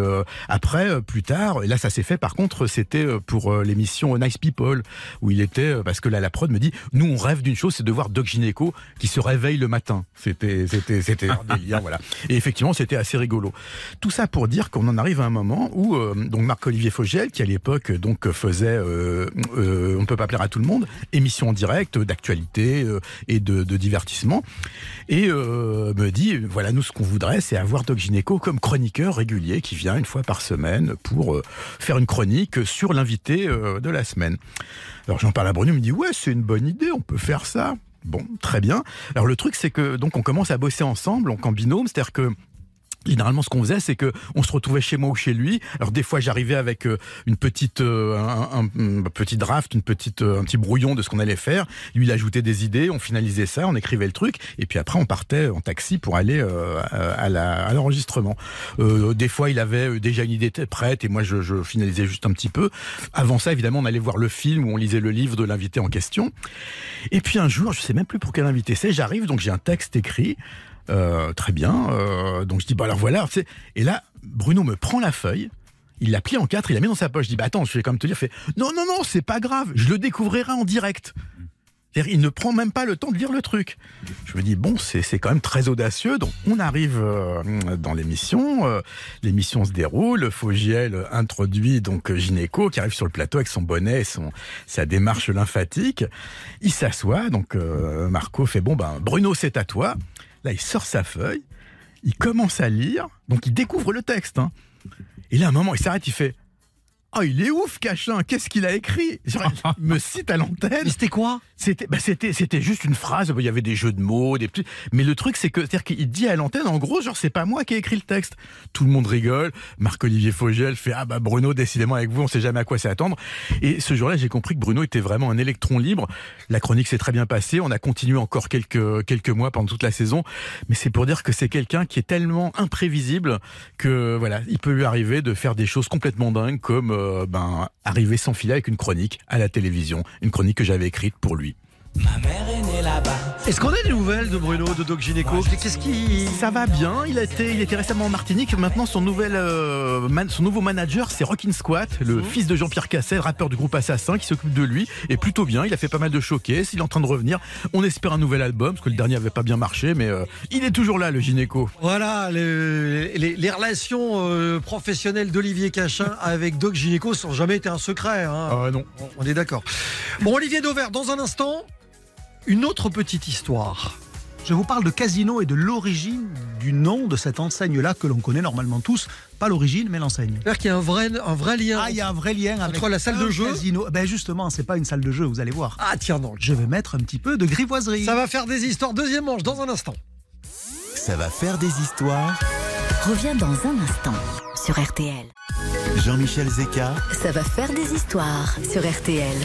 après plus tard. Et là, ça s'est fait. Par contre, c'était euh, pour euh, l'émission Nice People où il était euh, parce que là, la prod me dit, nous, on rêve d'une chose, c'est de voir Doc Gineco qui se réveille le matin. C'était, c'était, c'était délire, voilà. Et effectivement, c'était assez rigolo. Tout ça pour dire qu'on en arrive à un moment où donc Marc-Olivier Fogel, qui à l'époque donc faisait, euh, euh, on ne peut pas plaire à tout le monde, émission en direct d'actualité et de divertissement, et euh, me dit voilà nous ce qu'on voudrait c'est avoir Doc Gineco comme chroniqueur régulier qui vient une fois par semaine pour euh, faire une chronique sur l'invité euh, de la semaine. Alors j'en parle à Bruno, il me dit ouais c'est une bonne idée, on peut faire ça. Bon, très bien. Alors le truc c'est que donc on commence à bosser ensemble, donc en binôme, c'est-à-dire que Généralement, ce qu'on faisait, c'est que on se retrouvait chez moi ou chez lui. Alors des fois, j'arrivais avec euh, une petite, euh, un, petit draft, une petite, euh, un petit brouillon de ce qu'on allait faire. Lui, il ajoutait des idées, on finalisait ça, on écrivait le truc, et puis après, on partait en taxi pour aller euh, à l'enregistrement. Euh, des fois, il avait déjà une idée prête, et moi, je, je finalisais juste un petit peu. Avant ça, évidemment, on allait voir le film ou on lisait le livre de l'invité en question. Et puis un jour, je sais même plus pour quel invité c'est, j'arrive, donc j'ai un texte écrit. Euh, très bien. euh, donc je dis, bah alors voilà. Et là, Bruno me prend la feuille Il l'a plié en quatre, il l'a mis dans sa poche. Je dis, bah attends, je vais quand même te dire, non, non, non, c'est pas grave, je le découvrirai en direct. Il ne prend même pas le temps de lire le truc. Je me dis, bon, c'est quand même très audacieux. Donc, on arrive euh, dans l'émission. l'émission se déroule. Fogiel introduit donc Gynéco qui arrive sur le plateau avec son bonnet et son, sa démarche lymphatique. Il s'assoit. Donc, Marco fait, bon, ben, Bruno, c'est à toi. Là, il sort sa feuille. Il commence à lire. Donc, il découvre le texte. hein. Et là, à un moment, il s'arrête. Il fait, oh, il est ouf, Cachin. Qu'est-ce qu'il a écrit? Genre, Il me cite à l'antenne. Mais c'était quoi? C'était, bah c'était, c'était juste une phrase. Il y avait des jeux de mots, des petits. Mais le truc, c'est que, c'est-à-dire qu'il dit à l'antenne, en gros, genre, c'est pas moi qui ai écrit le texte. Tout le monde rigole. Marc-Olivier Fogel fait, ah bah Bruno, décidément avec vous, on sait jamais à quoi s'attendre. Et ce jour-là, j'ai compris que Bruno était vraiment un électron libre. La chronique s'est très bien passée. On a continué encore quelques, quelques mois pendant toute la saison. Mais c'est pour dire que c'est quelqu'un qui est tellement imprévisible que, voilà, il peut lui arriver de faire des choses complètement dingues comme, euh, ben, arriver sans filet avec une chronique à la télévision. Une chronique que j'avais écrite pour lui. Est-ce qu'on a des nouvelles de Bruno, de Doc Gynéco Qu'est-ce qui. Ça va bien. Il était récemment en Martinique. Maintenant, son nouvel, euh, man- son nouveau manager, c'est Rockin' Squat, le fils de Jean-Pierre Cassel, rappeur du groupe Assassin, qui s'occupe de lui. Et plutôt bien. Il a fait pas mal de showcases. Il est en train de revenir. On espère un nouvel album, parce que le dernier avait pas bien marché, mais euh, il est toujours là, le gynéco. Voilà, les, les- les relations euh, professionnelles d'Olivier Cachin avec Doc Gynéco sont jamais été un secret. hein. Ah non. On est d'accord. Bon, Olivier Dauvert, dans un instant, une autre petite histoire. Je vous parle de Casino et de l'origine du nom de cette enseigne-là que l'on connaît normalement tous. Pas l'origine, mais l'enseigne. C'est-à-dire qu'il y a un vrai, un vrai lien. Ah, il y a un vrai lien avec Entre la salle de jeu Casino. Ben justement, c'est pas une salle de jeu, vous allez voir. Ah, tiens donc. Je vais mettre un petit peu de grivoiserie. Ça va faire des histoires. Deuxième manche, dans un instant. Ça va faire des histoires. Revient dans un instant sur RTL. Jean-Michel Zeka, Ça va faire des histoires sur RTL.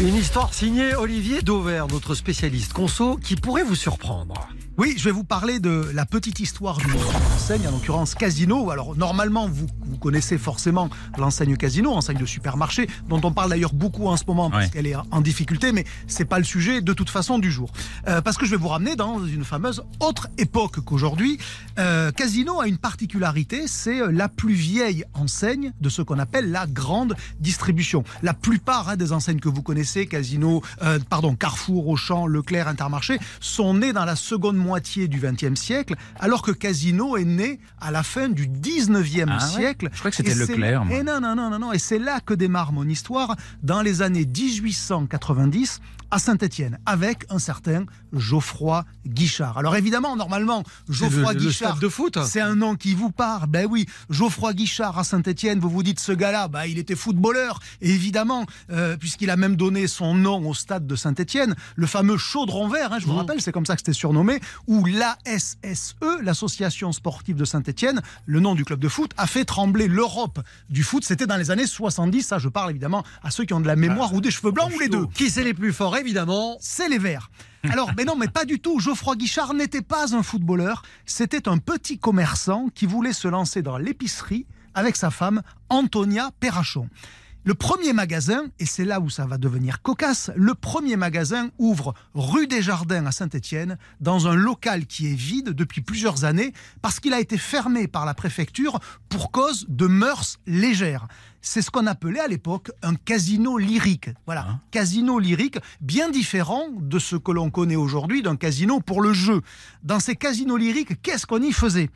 Une histoire signée Olivier Dauvert, notre spécialiste conso, qui pourrait vous surprendre. Oui, je vais vous parler de la petite histoire d'une enseigne, en l'occurrence Casino. Alors normalement, vous, vous connaissez forcément l'enseigne Casino, enseigne de supermarché, dont on parle d'ailleurs beaucoup en ce moment parce Ouais. qu'elle est en difficulté, mais c'est pas le sujet de toute façon du jour. Euh, parce que je vais vous ramener dans une fameuse autre époque qu'aujourd'hui. Euh, Casino a une particularité, c'est euh, la plus vieille enseigne de ce qu'on appelle la grande distribution. La plupart hein, des enseignes que vous connaissez, Casino, euh, pardon, Carrefour, Auchan, Leclerc, Intermarché, sont nées dans la seconde moitié du XXe siècle, alors que Casino est né à la fin du XIXe Ah ouais siècle. Je crois que c'était Leclerc, moi. Et non, non, non, non, non. Et c'est là que démarre mon histoire, dans les années 1890, à Saint-Étienne, avec un certain Geoffroy Guichard. Alors évidemment, normalement, Geoffroy le- Guichard, foot. c'est un nom qui vous parle. Ben oui, Geoffroy Guichard à Saint-Étienne, vous vous dites ce gars-là, ben, il était footballeur. Et évidemment, euh, puisqu'il a même donné son nom au stade de Saint-Étienne, le fameux chaudron vert, hein, je vous Mmh. rappelle, c'est comme ça que c'était surnommé, où l'ASSE, l'association sportive de Saint-Étienne, le nom du club de foot, a fait trembler l'Europe du foot. C'était dans les années 70. Ça, je parle évidemment à ceux qui ont de la mémoire Ah, ou des cheveux blancs ou les deux Qui c'est les plus forts, évidemment c'est les Verts. Alors, mais non, mais pas du tout. Geoffroy Guichard n'était pas un footballeur. C'était un petit commerçant qui voulait se lancer dans l'épicerie avec sa femme, Antonia Perrachon. Le premier magasin, et c'est là où ça va devenir cocasse, le premier magasin ouvre rue des Jardins à Saint-Étienne, dans un local qui est vide depuis plusieurs années, parce qu'il a été fermé par la préfecture pour cause de mœurs légères. C'est ce qu'on appelait à l'époque un casino lyrique. Voilà, casino lyrique, bien différent de ce que l'on connaît aujourd'hui d'un casino pour le jeu. Dans ces casinos lyriques, qu'est-ce qu'on y faisait?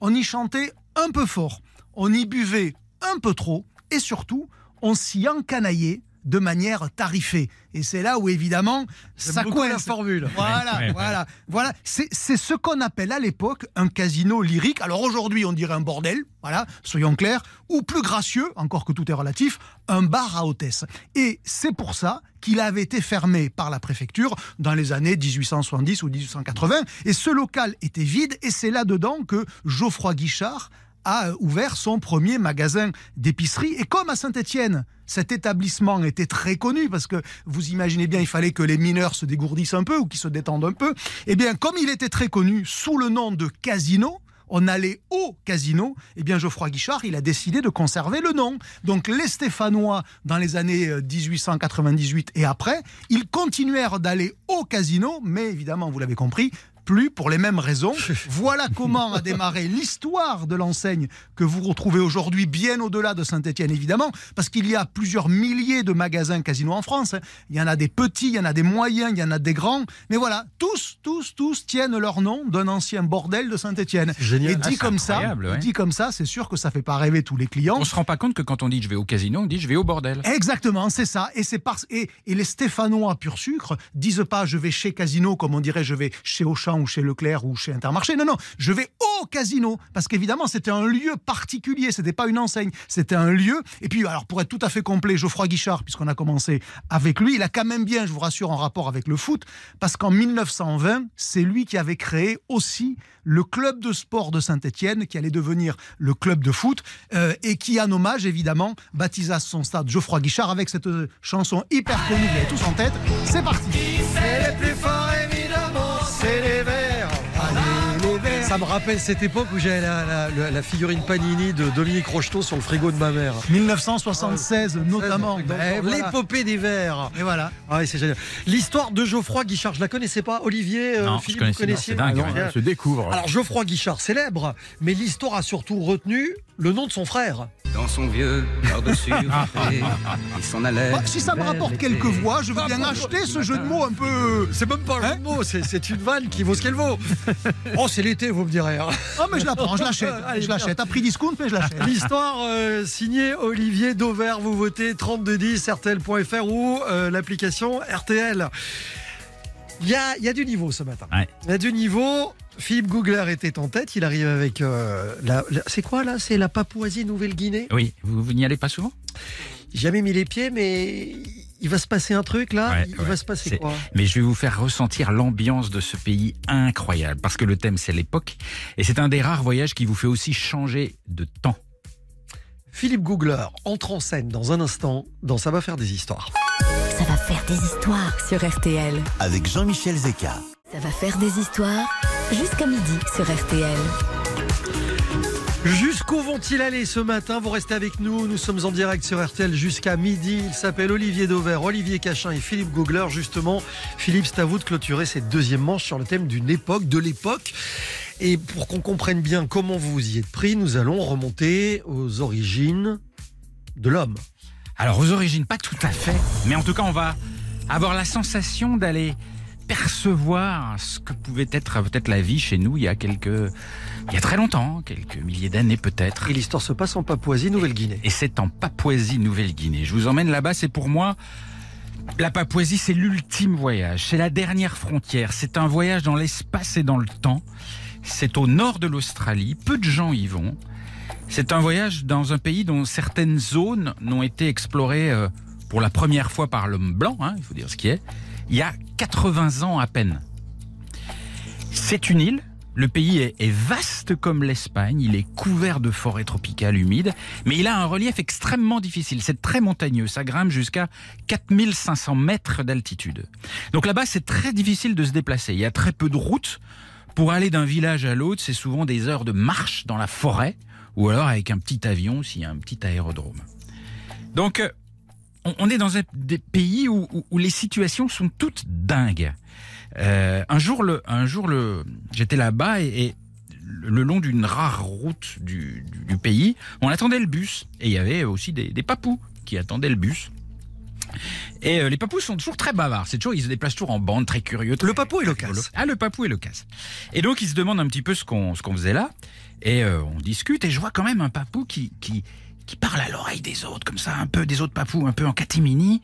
On y chantait un peu fort, on y buvait un peu trop, et surtout, on s'y encanaillait de manière tarifée. Et c'est là où, évidemment, ça beaucoup la coince. formule. Voilà, Ouais, ouais. voilà, voilà. C'est c'est ce qu'on appelle à l'époque un casino lyrique. Alors aujourd'hui, on dirait un bordel, voilà, soyons clairs, ou plus gracieux, encore que tout est relatif, un bar à hôtesse. Et c'est pour ça qu'il avait été fermé par la préfecture dans les années 1870 ou 1880. Et ce local était vide, et c'est là-dedans que Geoffroy Guichard a euh, ouvert son premier magasin d'épicerie. Et comme à Saint-Étienne, cet établissement était très connu parce que vous imaginez bien, il fallait que les mineurs se dégourdissent un peu ou qu'ils se détendent un peu. Eh bien, comme il était très connu sous le nom de Casino, on allait au casino, eh bien Geoffroy Guichard, il a décidé de conserver le nom. Donc les Stéphanois, dans les années euh, 1898 et après, ils continuèrent d'aller au casino, mais évidemment, vous l'avez compris, plus pour les mêmes raisons. Voilà comment a démarré l'histoire de l'enseigne que vous retrouvez aujourd'hui bien au-delà de Saint-Etienne, évidemment, parce qu'il y a plusieurs milliers de magasins casinos en France. hein. Il y en a des petits, il y en a des moyens, il y en a des grands. Mais voilà, tous, tous, tous tiennent leur nom d'un ancien bordel de Saint-Etienne. Et Ah, dit c'est comme ça, ouais. dit comme ça, c'est sûr que ça fait pas rêver tous les clients. On se rend pas compte que quand on dit je vais au casino, on dit je vais au bordel. Exactement, c'est ça. Et c'est parce et, et les Stéphanois pur sucre disent pas je vais chez Casino comme on dirait je vais chez Auchan ou chez Leclerc ou chez Intermarché. Non non, je vais au casino parce qu'évidemment c'était un lieu particulier, c'était pas une enseigne, c'était un lieu. Et puis alors pour être tout à fait complet, Geoffroy Guichard puisqu'on a commencé avec lui, il a quand même bien, je vous rassure, en rapport avec le foot parce qu'en 1920, c'est lui qui avait créé aussi le club de sport de Saint-Étienne qui allait devenir le club de foot euh, et qui en hommage évidemment baptisa son stade Geoffroy Guichard avec cette euh, chanson hyper connue, vous tous en tête. C'est parti. C'est les plus forts, Ça me rappelle cette époque où j'avais la, la- la- la figurine Panini de Dominique Rocheteau sur le frigo de ma mère. 1976 notamment. Donc, Eh, voilà. L'épopée des verts. Et voilà. Ah oui, c'est génial. L'histoire de Geoffroy Guichard, je la connaissais pas. Olivier, euh, Non, je Philippe, connaissais vous connaissiez c'est dingue, Ah, ouais. non, On se découvre. Alors Geoffroy Guichard, célèbre, mais l'histoire a surtout retenu le nom de son frère. Dans son vieux par-dessus il s'en allait. Bah, si ça me rapporte quelques voix, je veux bien acheter ce jeu de mots un peu. C'est même pas un jeu de mots, c'est- c'est une vanne qui vaut ce qu'elle vaut. Oh, c'est l'été, vous me direz. hein. Oh mais je la prends, je l'achète. Allez, Je l'achète. À prix discount, mais je l'achète. L'histoire euh, signée Olivier Dauvert, vous votez 3210 RTL.fr ou euh, l'application RTL. Il y a, il y a du niveau ce matin. Ouais. Il y a du niveau. Philippe Googler était en tête. Il arrive avec euh, la, la- c'est quoi là? C'est la Papouasie-Nouvelle-Guinée? Oui, vous, vous n'y allez pas souvent? J'ai jamais mis les pieds, mais il va se passer un truc là. Ouais, il ouais. va se passer quoi Mais je vais vous faire ressentir l'ambiance de ce pays incroyable, parce que le thème c'est l'époque, et c'est un des rares voyages qui vous fait aussi changer de temps. Philippe Googler entre en scène dans un instant dans Ça va faire des histoires. Ça va faire des histoires sur RTL. avec Jean-Michel Zeka. Ça va faire des histoires jusqu'à midi sur RTL. Jusqu'où vont-ils aller ce matin Vous restez avec nous. Nous sommes en direct sur RTL jusqu'à midi. Il s'appelle Olivier Dauvert, Olivier Cachin et Philippe Googler. Justement, Philippe, c'est à vous de clôturer cette deuxième manche sur le thème d'une époque, de l'époque. Et pour qu'on comprenne bien comment vous vous y êtes pris, nous allons remonter aux origines de l'homme. Alors aux origines, pas tout à fait, mais en tout cas on va avoir la sensation d'aller percevoir ce que pouvait être peut-être la vie chez nous il y a quelques, il y a très longtemps, quelques milliers d'années peut-être. Et l'histoire se passe en Papouasie, Nouvelle-Guinée. Et c'est en Papouasie-Nouvelle-Guinée. Je vous emmène là-bas, c'est pour moi. La Papouasie, c'est l'ultime voyage. C'est la dernière frontière. C'est un voyage dans l'espace et dans le temps. C'est au nord de l'Australie. Peu de gens y vont. C'est un voyage dans un pays dont certaines zones n'ont été explorées euh, pour la première fois par l'homme blanc, hein, il faut dire ce qui est, il y a 80 ans à peine. C'est une île. Le pays est, vaste comme l'Espagne. Il est couvert de forêts tropicales humides, mais il a un relief extrêmement difficile. C'est très montagneux. Ça grimpe jusqu'à 4500 mètres d'altitude. Donc là-bas, c'est très difficile de se déplacer. Il y a très peu de routes. Pour aller d'un village à l'autre, c'est souvent des heures de marche dans la forêt, ou alors avec un petit avion s'il y a un petit aérodrome. Donc, euh, on, est dans un des pays où les situations sont toutes dingues. Euh, un jour, le, un jour, le, j'étais là-bas et, et le long d'une rare route du, du- du pays, on attendait le bus et il y avait aussi des, des papous qui attendaient le bus. Et euh, les papous sont toujours très bavards. C'est toujours, ils se déplacent toujours en bande, très curieux. Le papou casse. rigolo. Ah, le papou et le casse. Et donc, ils se demandent un petit peu ce qu'on ce qu'on faisait là. Et euh, on discute. Et je vois quand même un papou qui, qui, qui parle à l'oreille des autres, comme ça, un peu des autres papous, un peu en catimini,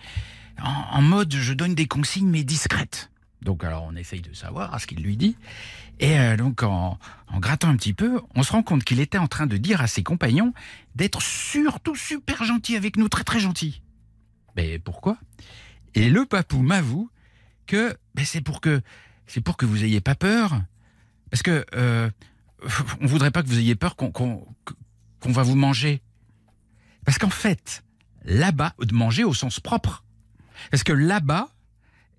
en, en mode je donne des consignes, mais discrètes. Donc, alors, on essaye de savoir ce qu'il lui dit. Et euh, donc, en, grattant un petit peu, on se rend compte qu'il était en train de dire à ses compagnons d'être surtout super gentil avec nous, très très gentil. Mais pourquoi? Et le papou m'avoue que ben, c'est pour que c'est pour que vous ayez pas peur, parce que euh, on voudrait pas que vous ayez peur qu'on va vous manger. Parce qu'en fait, là-bas, de manger au sens propre, parce que là-bas,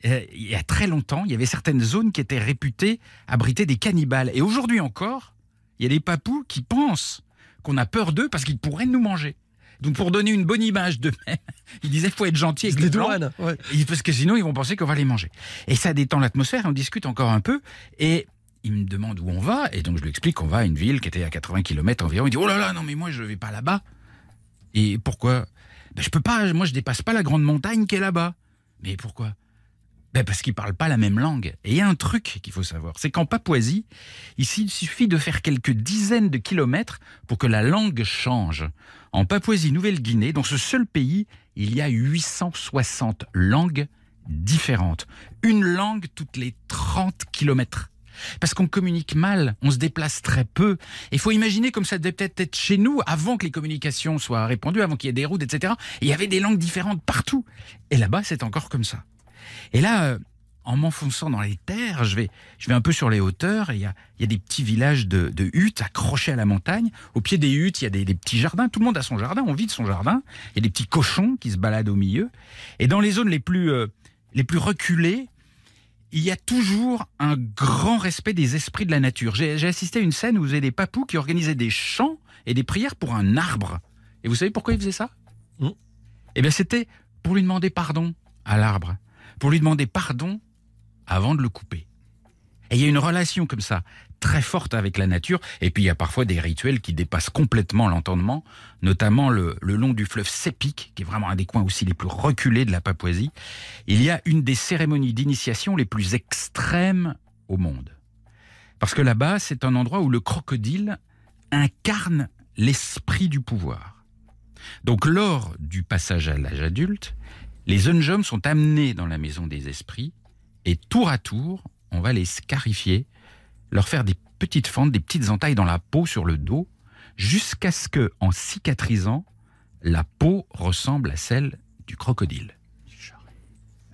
il y a très longtemps, il y avait certaines zones qui étaient réputées abriter des cannibales, et aujourd'hui encore, il y a des papous qui pensent qu'on a peur d'eux parce qu'ils pourraient nous manger. Donc pour donner une bonne image d'eux-mêmes, ils disaient faut être gentil avec Les douanes. ouais. Parce que sinon, ils vont penser qu'on va les manger. Et ça détend l'atmosphère, on discute encore un peu. Et il me demande où on va, et donc je lui explique qu'on va à une ville qui était à 80 km environ. Il dit Oh là là, non, mais moi je vais pas là-bas. Et pourquoi? Ben, Je peux pas, moi je dépasse pas la grande montagne qui est là-bas. Mais pourquoi? Ben parce qu'ils parlent pas la même langue. Et il y a un truc qu'il faut savoir, c'est qu'en Papouasie, ici, il suffit de faire quelques dizaines de kilomètres pour que la langue change. En Papouasie-Nouvelle-Guinée, dans ce seul pays, il y a 860 langues différentes. Une langue toutes les 30 kilomètres. Parce qu'on communique mal, on se déplace très peu. Il faut imaginer comme ça devait peut-être être chez nous avant que les communications soient répandues, avant qu'il y ait des routes, etc. Et il y avait des langues différentes partout. Et là-bas, c'est encore comme ça. Et là, euh, en m'enfonçant dans les terres, je vais, je vais un peu sur les hauteurs, et il y a, il y a des petits villages de, de huttes accrochés à la montagne. Au pied des huttes, il y a des, des petits jardins. Tout le monde a son jardin, on vit de son jardin. Il y a des petits cochons qui se baladent au milieu. Et dans les zones les plus, euh, les plus reculées, il y a toujours un grand respect des esprits de la nature. J'ai assisté à une scène où vous avez des papous qui organisaient des chants et des prières pour un arbre. Et vous savez pourquoi ils faisaient ça? Non. Eh bien, c'était pour lui demander pardon à l'arbre. Pour lui demander pardon avant de le couper. Et il y a une relation comme ça, très forte avec la nature. Et puis il y a parfois des rituels qui dépassent complètement l'entendement, notamment le, long du fleuve Sepik, qui est vraiment un des coins aussi les plus reculés de la Papouasie. Il y a une des cérémonies d'initiation les plus extrêmes au monde. Parce que là-bas, c'est un endroit où le crocodile incarne l'esprit du pouvoir. Donc lors du passage à l'âge adulte, les jeunes hommes sont amenés dans la maison des esprits et tour à tour, on va les scarifier, leur faire des petites fentes, des petites entailles dans la peau sur le dos, jusqu'à ce que, en cicatrisant, la peau ressemble à celle du crocodile.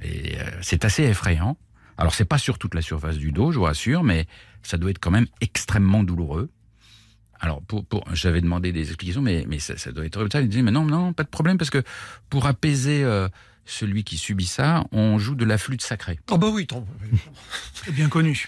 Et euh, c'est assez effrayant. Alors c'est pas sur toute la surface du dos, je vous rassure, mais ça doit être quand même extrêmement douloureux. Alors, pour, j'avais demandé des explications, mais, ça, ça doit être horrible. Il disait, mais non, non, pas de problème, parce que pour apaiser euh, celui qui subit ça, on joue de la flûte sacrée. Ah bah oui, tant. C'est bien connu.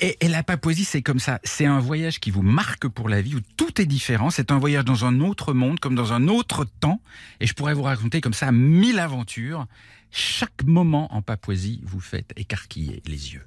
Et, et la Papouasie, c'est comme ça. C'est un voyage qui vous marque pour la vie, où tout est différent. C'est un voyage dans un autre monde, comme dans un autre temps. Et je pourrais vous raconter comme ça mille aventures. Chaque moment en Papouasie, vous faites écarquiller les yeux.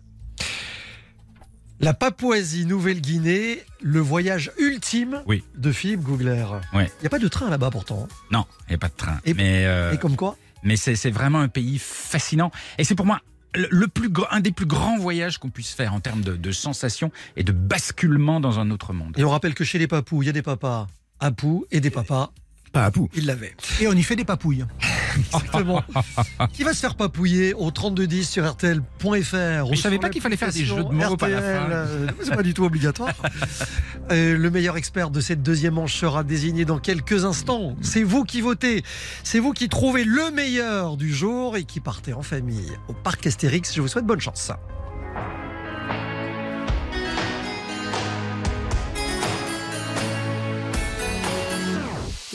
La Papouasie-Nouvelle-Guinée, le voyage ultime Oui. de Philippe Googler. Il Ouais. n'y a pas de train là-bas pourtant. Non, il n'y a pas de train. Et- mais euh, Et comme quoi? Mais c'est vraiment un pays fascinant. Et c'est pour moi le, plus, un des plus grands voyages qu'on puisse faire en termes de, de sensations et de basculement dans un autre monde. Et on rappelle que chez les papous, il y a des papas à Pou et des papas, Ils l'avaient. Et on y fait des papouilles. Exactement. Qui va se faire papouiller au 3210 sur RTL.fr je savais pas qu'il fallait faire des jeux de mots à la fin. euh, C'est pas du tout obligatoire. Euh, le meilleur expert de cette deuxième manche sera désigné dans quelques instants. C'est vous qui votez. C'est vous qui trouvez le meilleur du jour et qui partez en famille au parc Astérix. Je vous souhaite bonne chance.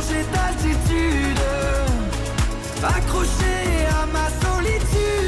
Changer d'altitude. Accroché à ma solitude,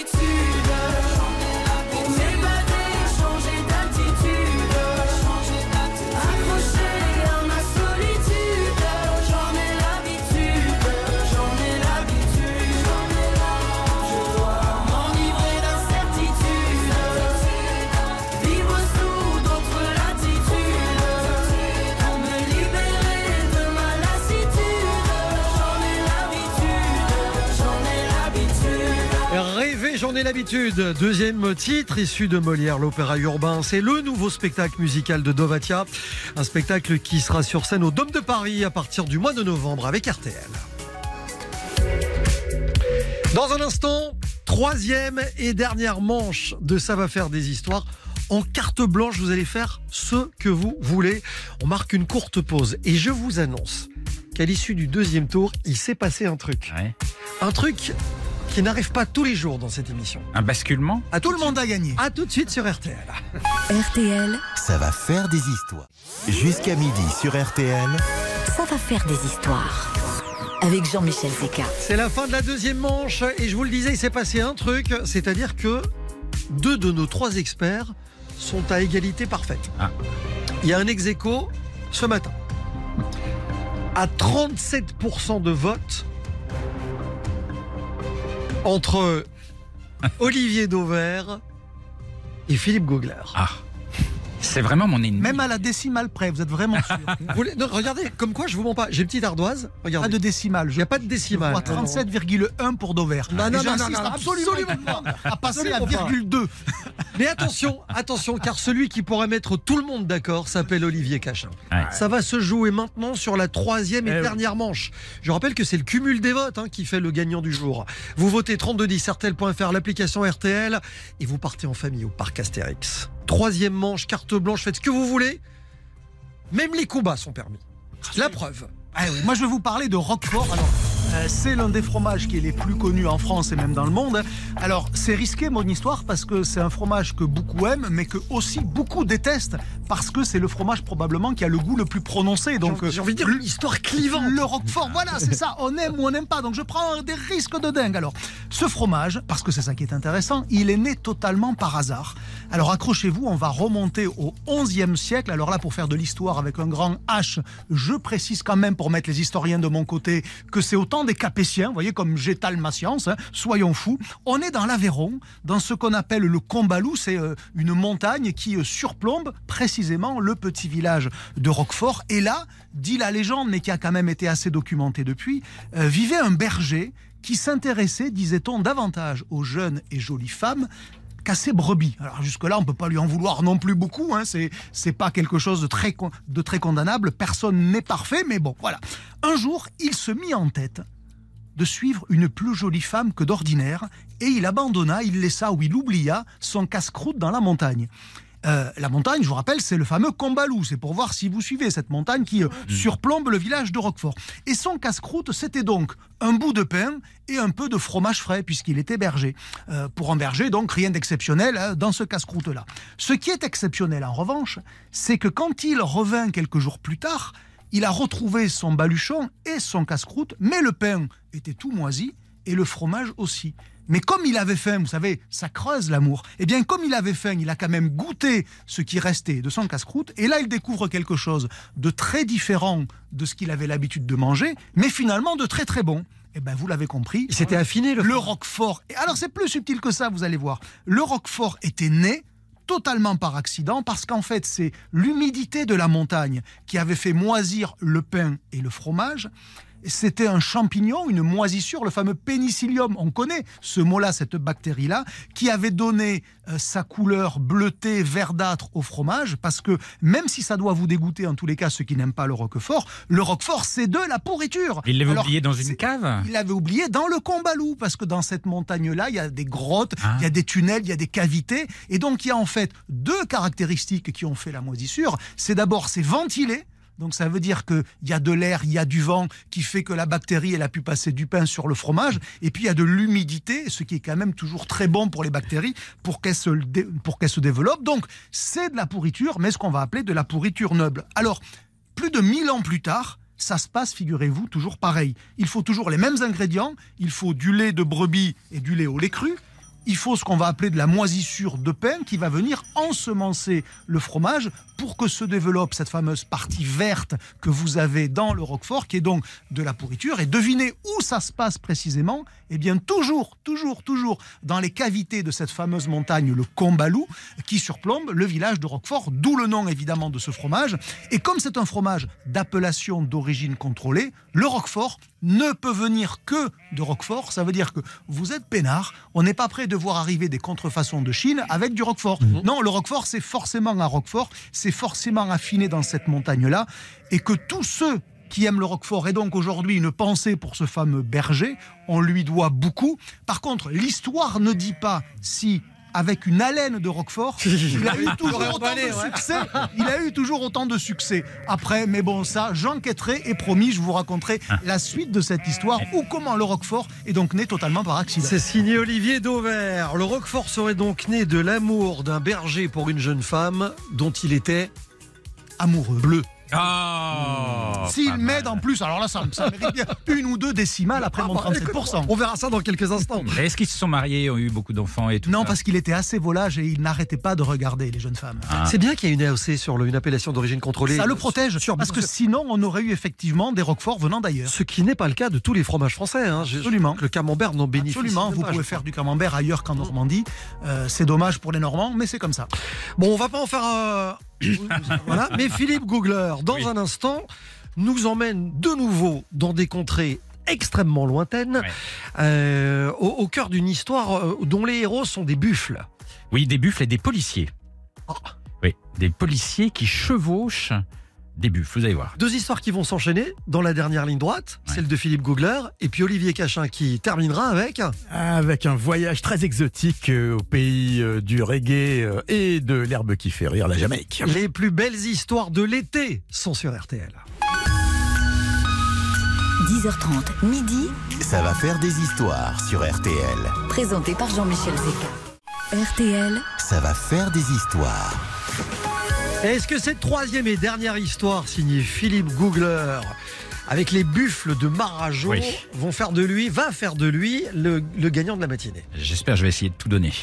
J'en ai l'habitude. Deuxième titre issu de Molière, l'opéra urbain. C'est le nouveau spectacle musical de Dovatia. Un spectacle qui sera sur scène au Dôme de Paris à partir du mois de novembre avec RTL. Dans un instant, troisième et dernière manche de Ça va faire des histoires. En carte blanche, vous allez faire ce que vous voulez. On marque une courte pause et je vous annonce qu'à l'issue du deuxième tour, il s'est passé un truc. Un truc qui n'arrive pas tous les jours dans cette émission. Un basculement À tout, le monde a gagné. À tout de suite sur RTL. RTL, Ça va faire des histoires. Jusqu'à midi sur RTL. ça va faire des histoires. Avec Jean-Michel Zeka. C'est la fin de la deuxième manche et je vous le disais, il s'est passé un truc, c'est-à-dire que deux de nos trois experts sont à égalité parfaite. Ah. Il y a un ex aequo ce matin. À 37% de vote entre Olivier Dauvert et Philippe Gaugler. Ah. C'est vraiment mon ennemi. Même à la décimale près, vous êtes vraiment sûr Vous voulez- non, regardez, comme quoi je vous mens pas. J'ai une petite ardoise. Regardez. Pas de décimale. Il n'y a pas de décimale. vois 37,1 pour Dover. Non, non, non, non, non, absolument, absolument pas. à passer à Absolument pas. virgule 2. Mais attention, attention, car celui qui pourrait mettre tout le monde d'accord s'appelle Olivier Cachin. Ouais. Ça va se jouer maintenant sur la troisième et Eh oui. dernière manche. Je rappelle que c'est le cumul des votes hein, qui fait le gagnant du jour. Vous votez 3210 RTL.fr, l'application RTL, et vous partez en famille au parc Astérix. Troisième manche, carte blanche, faites ce que vous voulez. Même les combats sont permis. La preuve. Ah oui, Moi, je vais vous parler de Roquefort. Alors, c'est l'un des fromages qui est les plus connus en France et même dans le monde. Alors, c'est risqué mon histoire parce que c'est un fromage que beaucoup aiment, mais que aussi beaucoup détestent parce que c'est le fromage probablement qui a le goût le plus prononcé. Donc, J'ai- envie de dire le- une histoire clivante. Le Roquefort, voilà, c'est ça. On aime ou on n'aime pas. Donc, je prends des risques de dingue. Alors, ce fromage, parce que c'est ça qui est intéressant, il est né totalement par hasard. Alors, accrochez-vous, on va remonter au 11e siècle. Alors là, pour faire de l'histoire avec un grand H, je précise quand même pour mettre les historiens de mon côté que c'est autant des Capétiens, vous voyez, comme j'étale ma science, hein, soyons fous. On est dans l'Aveyron, dans ce qu'on appelle le Combalou, c'est euh, une montagne qui euh, surplombe précisément le petit village de Roquefort. Et là, dit la légende, mais qui a quand même été assez documenté depuis, euh, vivait un berger qui s'intéressait, disait-on, davantage aux jeunes et jolies femmes ses brebis. Alors jusque-là, on peut pas lui en vouloir non plus beaucoup. Hein. C'est c'est pas quelque chose de très de très condamnable. Personne n'est parfait, mais bon, voilà. Un jour, il se mit en tête de suivre une plus jolie femme que d'ordinaire et il abandonna, il laissa ou il oublia son casse-croûte dans la montagne. Euh, la montagne, je vous rappelle, c'est le fameux Combalou. C'est pour voir si vous suivez cette montagne qui euh, surplombe le village de Roquefort. Et son casse-croûte, c'était donc un bout de pain et un peu de fromage frais, puisqu'il était berger. Euh, pour un berger, donc rien d'exceptionnel hein, dans ce casse-croûte-là. Ce qui est exceptionnel, en revanche, c'est que quand il revint quelques jours plus tard, il a retrouvé son baluchon et son casse-croûte, mais le pain était tout moisi et le fromage aussi. Mais comme il avait faim, vous savez, ça creuse l'amour. Eh bien, comme il avait faim, il a quand même goûté ce qui restait de son casse-croûte. Et là, il découvre quelque chose de très différent de ce qu'il avait l'habitude de manger, mais finalement de très très bon. Eh bien, vous l'avez compris. Il s'était affiné le. Le Roquefort. Et alors, c'est plus subtil que ça, vous allez voir. Le Roquefort était né totalement par accident parce qu'en fait, c'est l'humidité de la montagne qui avait fait moisir le pain et le fromage. C'était un champignon, une moisissure, le fameux pénicillium. On connaît ce mot-là, cette bactérie-là, qui avait donné euh, sa couleur bleutée, verdâtre au fromage, parce que même si ça doit vous dégoûter, en tous les cas, ceux qui n'aiment pas le roquefort, le roquefort, c'est de la pourriture. Il l'avait oublié dans une cave Il l'avait oublié dans le Combalou, parce que dans cette montagne-là, il y a des grottes, Ah. il y a des tunnels, il y a des cavités. Et donc, il y a en fait deux caractéristiques qui ont fait la moisissure. C'est d'abord, c'est ventilé. Donc ça veut dire qu'il y a de l'air, il y a du vent qui fait que la bactérie, elle a pu passer du pain sur le fromage. Et puis il y a de l'humidité, ce qui est quand même toujours très bon pour les bactéries pour qu'elles se, se développent. Donc c'est de la pourriture, mais ce qu'on va appeler de la pourriture noble. Alors, plus de 1000 ans plus tard, ça se passe, figurez-vous, toujours pareil. Il faut toujours les mêmes ingrédients. Il faut du lait de brebis et du lait au lait cru. Il faut ce qu'on va appeler de la moisissure de pain qui va venir ensemencer le fromage pour que se développe cette fameuse partie verte que vous avez dans le roquefort, qui est donc de la pourriture. Et devinez où ça se passe précisément? Eh bien, toujours, toujours, toujours dans les cavités de cette fameuse montagne, le Combalou, qui surplombe le village de Roquefort, d'où le nom évidemment de ce fromage. Et comme c'est un fromage d'appellation d'origine contrôlée, le Roquefort ne peut venir que de Roquefort. Ça veut dire que vous êtes peinard, on n'est pas prêt de voir arriver des contrefaçons de Chine avec du Roquefort. Non, le Roquefort, c'est forcément un Roquefort, c'est forcément affiné dans cette montagne-là, et que tous ceux qui aiment le Roquefort et donc aujourd'hui une pensée pour ce fameux berger, on lui doit beaucoup. Par contre, l'histoire ne dit pas si avec une haleine de Roquefort, il a eu toujours autant de succès. Il a eu toujours autant de succès. Après, mais bon, ça, j'enquêterai et promis, je vous raconterai la suite de cette histoire ou comment le Roquefort est donc né totalement par accident. C'est signé Olivier Dauvert. Le Roquefort serait donc né de l'amour d'un berger pour une jeune femme dont il était Amoureux. bleu. Oh S'il m'aide en plus, alors là, ça, ça mérite bien une ou deux décimales après mon 37%. On verra ça dans quelques instants. Est-ce qu'ils se sont mariés, ont eu beaucoup d'enfants et tout Non, ça parce qu'il était assez volage et il n'arrêtait pas de regarder les jeunes femmes. Ah. C'est bien qu'il y ait une AOC sur le- une appellation d'origine contrôlée. Ça le protège, Sur- parce que sinon, on aurait eu effectivement des roqueforts venant d'ailleurs. Ce qui n'est pas le cas de tous les fromages français. hein. Absolument. Le camembert n'en bénéficie Absolument, vous pouvez faire du camembert ailleurs qu'en Normandie. Euh, c'est dommage pour les Normands, mais c'est comme ça. Bon, on va pas en faire un. voilà. Mais Philippe Googler, dans Oui. un instant, nous emmène de nouveau dans des contrées extrêmement lointaines, Ouais. euh, au, au cœur d'une histoire euh, dont les héros sont des buffles. Oui, des buffles et des policiers. Ah. Oui, des policiers qui chevauchent des buffles, vous allez voir. Deux histoires qui vont s'enchaîner dans la dernière ligne droite, Ouais. celle de Philippe Googler, et puis Olivier Cachin qui terminera avec. Avec un voyage très exotique euh, au pays euh, du reggae euh, et de l'herbe qui fait rire, la Jamaïque. Les plus belles histoires de l'été sont sur RTL. 10h30, midi, Ça va faire des histoires sur RTL. présenté par Jean-Michel Zeka. RTL, Ça va faire des histoires. Est-ce que cette troisième et dernière histoire signée Philippe Googler avec les buffles de Marajo Oui. vont faire de lui, va faire de lui le, le gagnant de la matinée? J'espère que je vais essayer de tout donner.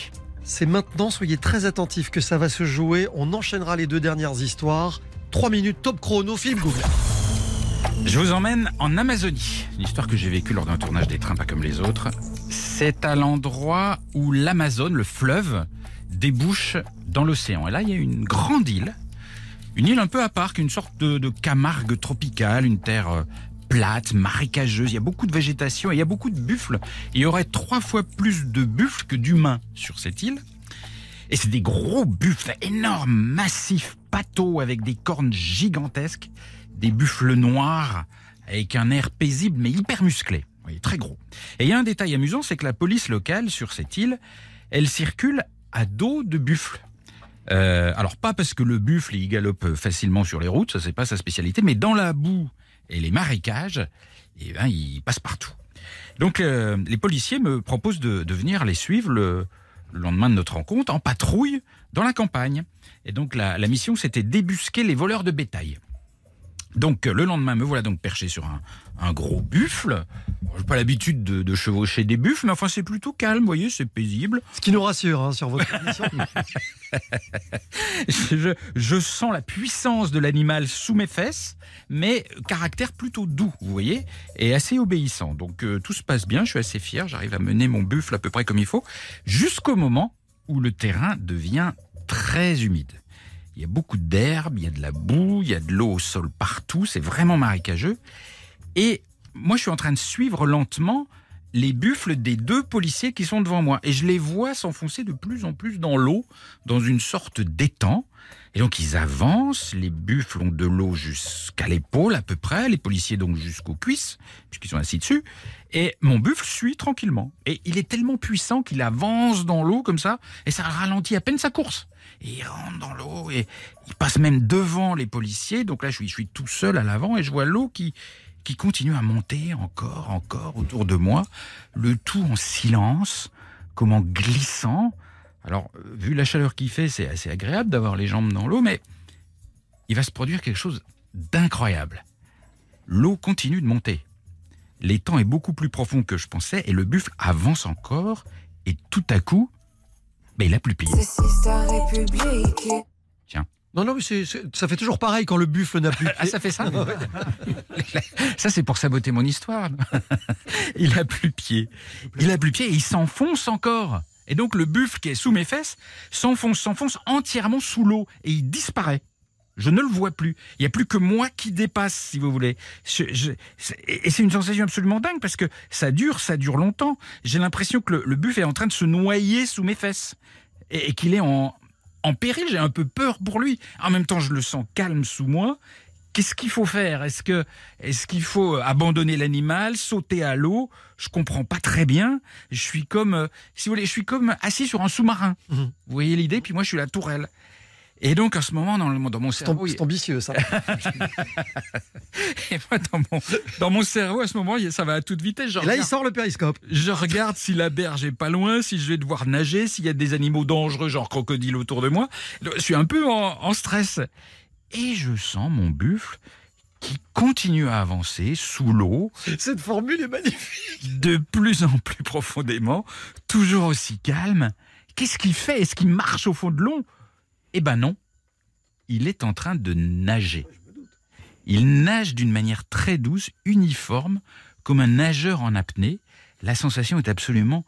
C'est maintenant, soyez très attentifs que ça va se jouer. On enchaînera les deux dernières histoires. Trois minutes top chrono, Philippe Googler. Je vous emmène en Amazonie. Une histoire que j'ai vécue lors d'un tournage des trains pas comme les autres. C'est à l'endroit où l'Amazone, le fleuve, débouche dans l'océan. Et là, il y a une grande île. Une île un peu à part, une sorte de, Camargue tropicale, une terre euh, plate, marécageuse. Il y a beaucoup de végétation et il y a beaucoup de buffles. Il y aurait trois fois plus de buffles que d'humains sur cette île. Et c'est des gros buffles énormes, massifs, pâteaux avec des cornes gigantesques, des buffles noirs avec un air paisible mais hyper musclé. Oui, très gros. Et il y a un détail amusant, c'est que la police locale sur cette île, elle circule à dos de buffles. Euh, alors pas parce que le buffle il galope facilement sur les routes, ça c'est pas sa spécialité, mais dans la boue et les marécages, eh ben, il passe partout. Donc euh, les policiers me proposent de, de venir les suivre le, le lendemain de notre rencontre en patrouille dans la campagne. Et donc la, la mission c'était débusquer les voleurs de bétail. Donc euh, le lendemain, me voilà donc perché sur un, un gros buffle. J'ai pas l'habitude de, de chevaucher des buffles, mais enfin c'est plutôt calme, vous voyez, c'est paisible. Ce qui nous rassure hein, sur votre je, je sens la puissance de l'animal sous mes fesses, mais caractère plutôt doux, vous voyez, et assez obéissant. Donc euh, tout se passe bien, je suis assez fier, j'arrive à mener mon buffle à peu près comme il faut, jusqu'au moment où le terrain devient très humide. Il y a beaucoup d'herbe, il y a de la boue, il y a de l'eau au sol partout, c'est vraiment marécageux. Et moi, je suis en train de suivre lentement les buffles des deux policiers qui sont devant moi. Et je les vois s'enfoncer de plus en plus dans l'eau, dans une sorte d'étang. Et donc ils avancent, les buffles ont de l'eau jusqu'à l'épaule à peu près, les policiers donc jusqu'aux cuisses, puisqu'ils sont assis dessus. Et mon buffle suit tranquillement. Et il est tellement puissant qu'il avance dans l'eau comme ça, et ça ralentit à peine sa course. Et il rentre dans l'eau, et il passe même devant les policiers. Donc là, je suis, tout seul à l'avant, et je vois l'eau qui, qui continue à monter encore, encore autour de moi, le tout en silence, comme en glissant. Alors, euh, vu la chaleur qu'il fait, c'est assez agréable d'avoir les jambes dans l'eau, mais il va se produire quelque chose d'incroyable. L'eau continue de monter. L'étang est beaucoup plus profond que je pensais et le buffle avance encore et tout à coup, ben, il a plus pied. Tiens. Non, non, mais ça fait toujours pareil quand le buffle n'a plus. de Ah, pied. ça fait ça Ça, c'est pour saboter mon histoire. il a plus pied. Il a plus pied et il s'enfonce encore. Et donc, le buffle qui est sous mes fesses s'enfonce, s'enfonce entièrement sous l'eau et il disparaît. Je ne le vois plus. Il n'y a plus que moi qui dépasse, si vous voulez. Je- je- c'est- et c'est une sensation absolument dingue parce que ça dure, ça dure longtemps. J'ai l'impression que le, le buffle est en train de se noyer sous mes fesses et, et qu'il est en, en péril. J'ai un peu peur pour lui. En même temps, je le sens calme sous moi. Qu'est-ce qu'il faut faire? Est-ce que est-ce qu'il faut abandonner l'animal, sauter à l'eau? Je comprends pas très bien. Je suis comme euh, si vous voulez, je suis comme assis sur un sous-marin. Mhm. Vous voyez l'idée? Puis moi, je suis la tourelle. Et donc, à ce moment, dans, le- dans mon cerveau, c'est ambitieux, ça. et moi, dans mon, dans mon cerveau, à ce moment, ça va à toute vitesse. Je Et là, il sort le périscope. je regarde si la berge est pas loin, si je vais devoir nager, s'il y a des animaux dangereux, genre crocodile autour de moi. Je suis un peu en, en stress. Et je sens mon buffle qui continue à avancer sous l'eau, Cette formule est magnifique. de plus en plus profondément, toujours aussi calme. Qu'est-ce qu'il fait? Est-ce qu'il marche au fond de l'eau? Eh ben non. Il est en train de nager. Il nage d'une manière très douce, uniforme, comme un nageur en apnée. La sensation est absolument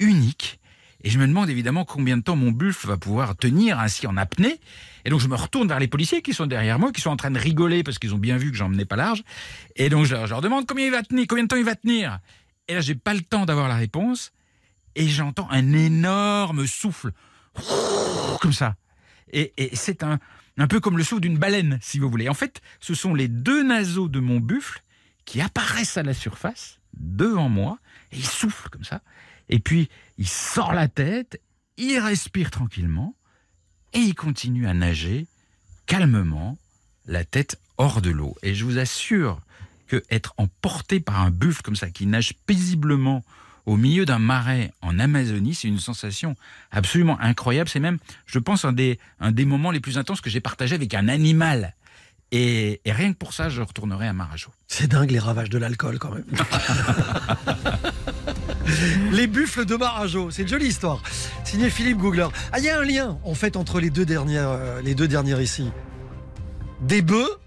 unique. Et je me demande évidemment combien de temps mon buffle va pouvoir tenir ainsi en apnée. Et donc je me retourne vers les policiers qui sont derrière moi, qui sont en train de rigoler parce qu'ils ont bien vu que j'en menais pas large. Et donc je leur, je leur demande combien il va tenir, combien de temps il va tenir. Et là j'ai pas le temps d'avoir la réponse. Et j'entends un énorme souffle, comme ça. Et, c'est un, un peu comme le souffle d'une baleine, si vous voulez. En fait, ce sont les deux naseaux de mon buffle qui apparaissent à la surface, devant moi, et il souffle comme ça. Et puis, il sort la tête, il respire tranquillement, et il continue à nager calmement, la tête hors de l'eau. Et je vous assure que être emporté par un buffle comme ça, qui nage paisiblement au milieu d'un marais en Amazonie, c'est une sensation absolument incroyable. C'est même, je pense, un des, un des moments les plus intenses que j'ai partagé avec un animal. Et, et rien que pour ça, je retournerai à Marajo. C'est dingue les ravages de l'alcool quand même. les buffles de Marajo, c'est une jolie histoire. Signé Philippe Googler. Ah, il y a un lien en fait entre les deux dernières, euh, les deux dernières ici. Des bœufs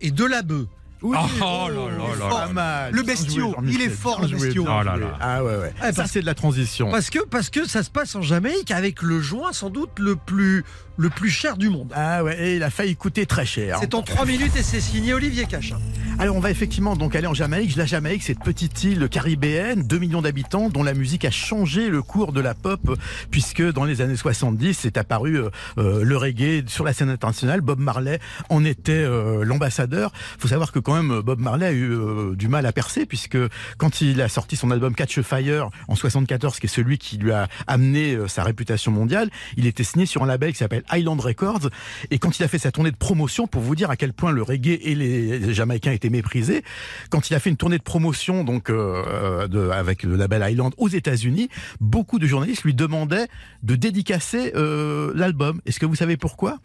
et de la bœuf. Oui, Oh, oh là là là pas là. mal. Le bestiau, il est fort, le bestiau. Oh là joué. là. Ah ouais, ouais. Eh, Ça, c'est de la transition. Parce que, parce que ça se passe en Jamaïque avec le joint sans doute le plus, le plus cher du monde. Ah ouais, et il a failli coûter très cher. C'est en 3 minutes et c'est signé Olivier Cachin. Alors on va effectivement donc aller en Jamaïque. La Jamaïque, cette petite île caribéenne, 2 millions d'habitants, dont la musique a changé le cours de la pop, puisque dans les années 70, c'est apparu euh, euh, le reggae sur la scène internationale. Bob Marley en était euh, l'ambassadeur. faut savoir que quand même Bob Marley a eu euh, du mal à percer, puisque quand il a sorti son album Catch a Fire en 74, qui est celui qui lui a amené euh, sa réputation mondiale, il était signé sur un label qui s'appelle Island Records. Et quand il a fait sa tournée de promotion, pour vous dire à quel point le reggae et les Jamaïcains étaient méprisés, quand il a fait une tournée de promotion donc euh, de, avec le label Island aux États-Unis, beaucoup de journalistes lui demandaient de dédicacer euh, l'album. Est-ce que vous savez pourquoi?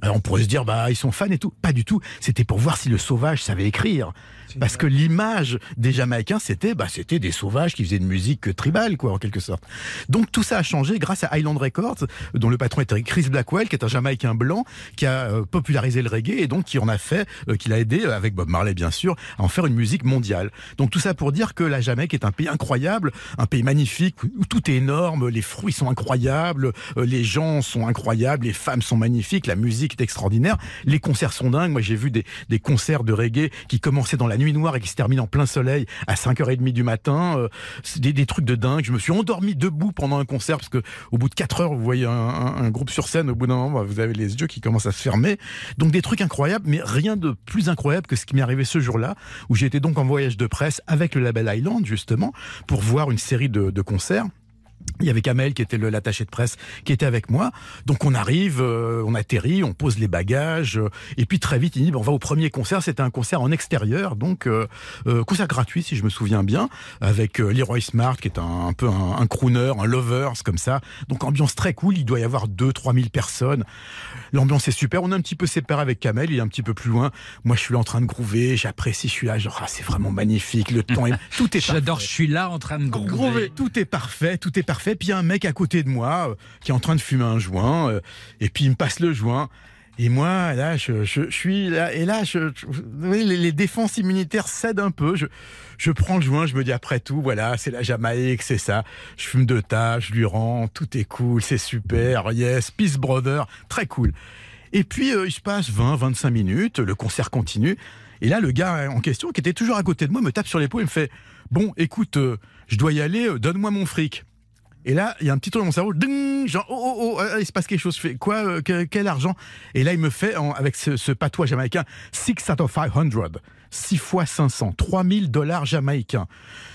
Alors on pourrait se dire bah ils sont fans et tout, pas du tout. C'était pour voir si le sauvage savait écrire. Parce que l'image des Jamaïcains, c'était bah, c'était des sauvages qui faisaient de musique tribale, quoi, en quelque sorte. Donc tout ça a changé grâce à Island Records, dont le patron était Chris Blackwell, qui est un Jamaïcain blanc, qui a euh, popularisé le reggae et donc qui en a fait, euh, qui l'a aidé, euh, avec Bob Marley bien sûr, à en faire une musique mondiale. Donc tout ça pour dire que la Jamaïque est un pays incroyable, un pays magnifique, où tout est énorme, les fruits sont incroyables, euh, les gens sont incroyables, les femmes sont magnifiques, la musique est extraordinaire. Les concerts sont dingues. Moi, j'ai vu des, des concerts de reggae qui commençaient dans la nuit noire et qui se terminent en plein soleil à 5h30 du matin. Euh, des, des trucs de dingue. Je me suis endormi debout pendant un concert parce que au bout de 4 heures, vous voyez un, groupe sur scène. Au bout d'un moment, vous avez les yeux qui commencent à se fermer. Donc des trucs incroyables, mais rien de plus incroyable que ce qui m'est arrivé ce jour-là, où j'étais donc en voyage de presse avec le label Island, justement, pour voir une série de concerts. Il y avait Kamel qui était le- l'attaché de presse qui était avec moi. Donc on arrive, euh, on atterrit, on pose les bagages euh, et puis très vite il dit on va au premier concert. C'était un concert en extérieur, donc euh, euh, concert gratuit si je me souviens bien, avec euh, Leroy Smart qui est un, un peu un, un crooner, un lovers comme ça. Donc ambiance très cool. Il doit y avoir 2-3 000 personnes. L'ambiance est super. On est un petit peu séparé avec Kamel. Il est un petit peu plus loin. Moi je suis là en train de groover. J'apprécie. Je suis là genre ah, c'est vraiment magnifique. Le temps est tout est J'adore, je suis là en train de groover. tout est parfait, tout est parfait. Puis il y a un mec à côté de moi euh, qui est en train de fumer un joint, euh, et puis il me passe le joint. Et moi, là, je, je, suis là, et là, les, défenses immunitaires cèdent un peu. Je, prends le joint, je me dis après tout, voilà, c'est la Jamaïque, c'est ça. Je fume de tas, je lui rends, tout est cool, c'est super, yes, peace brother, très cool. Et puis, euh, il se passe 20, 25 minutes, le concert continue. Et là, le gars en question, qui était toujours à côté de moi, me tape sur l'épaule et me fait Bon, écoute, je dois y aller, donne-moi mon fric. Et là, il y a un petit tour dans mon cerveau, ding, genre, oh, oh, oh, euh, il se passe quelque chose. Je fais quoi, euh, que- quel argent? Et là, il me fait, avec ce, ce patois jamaïcain, 6 out of 500. 6 fois 500, 3000 dollars jamaïcains.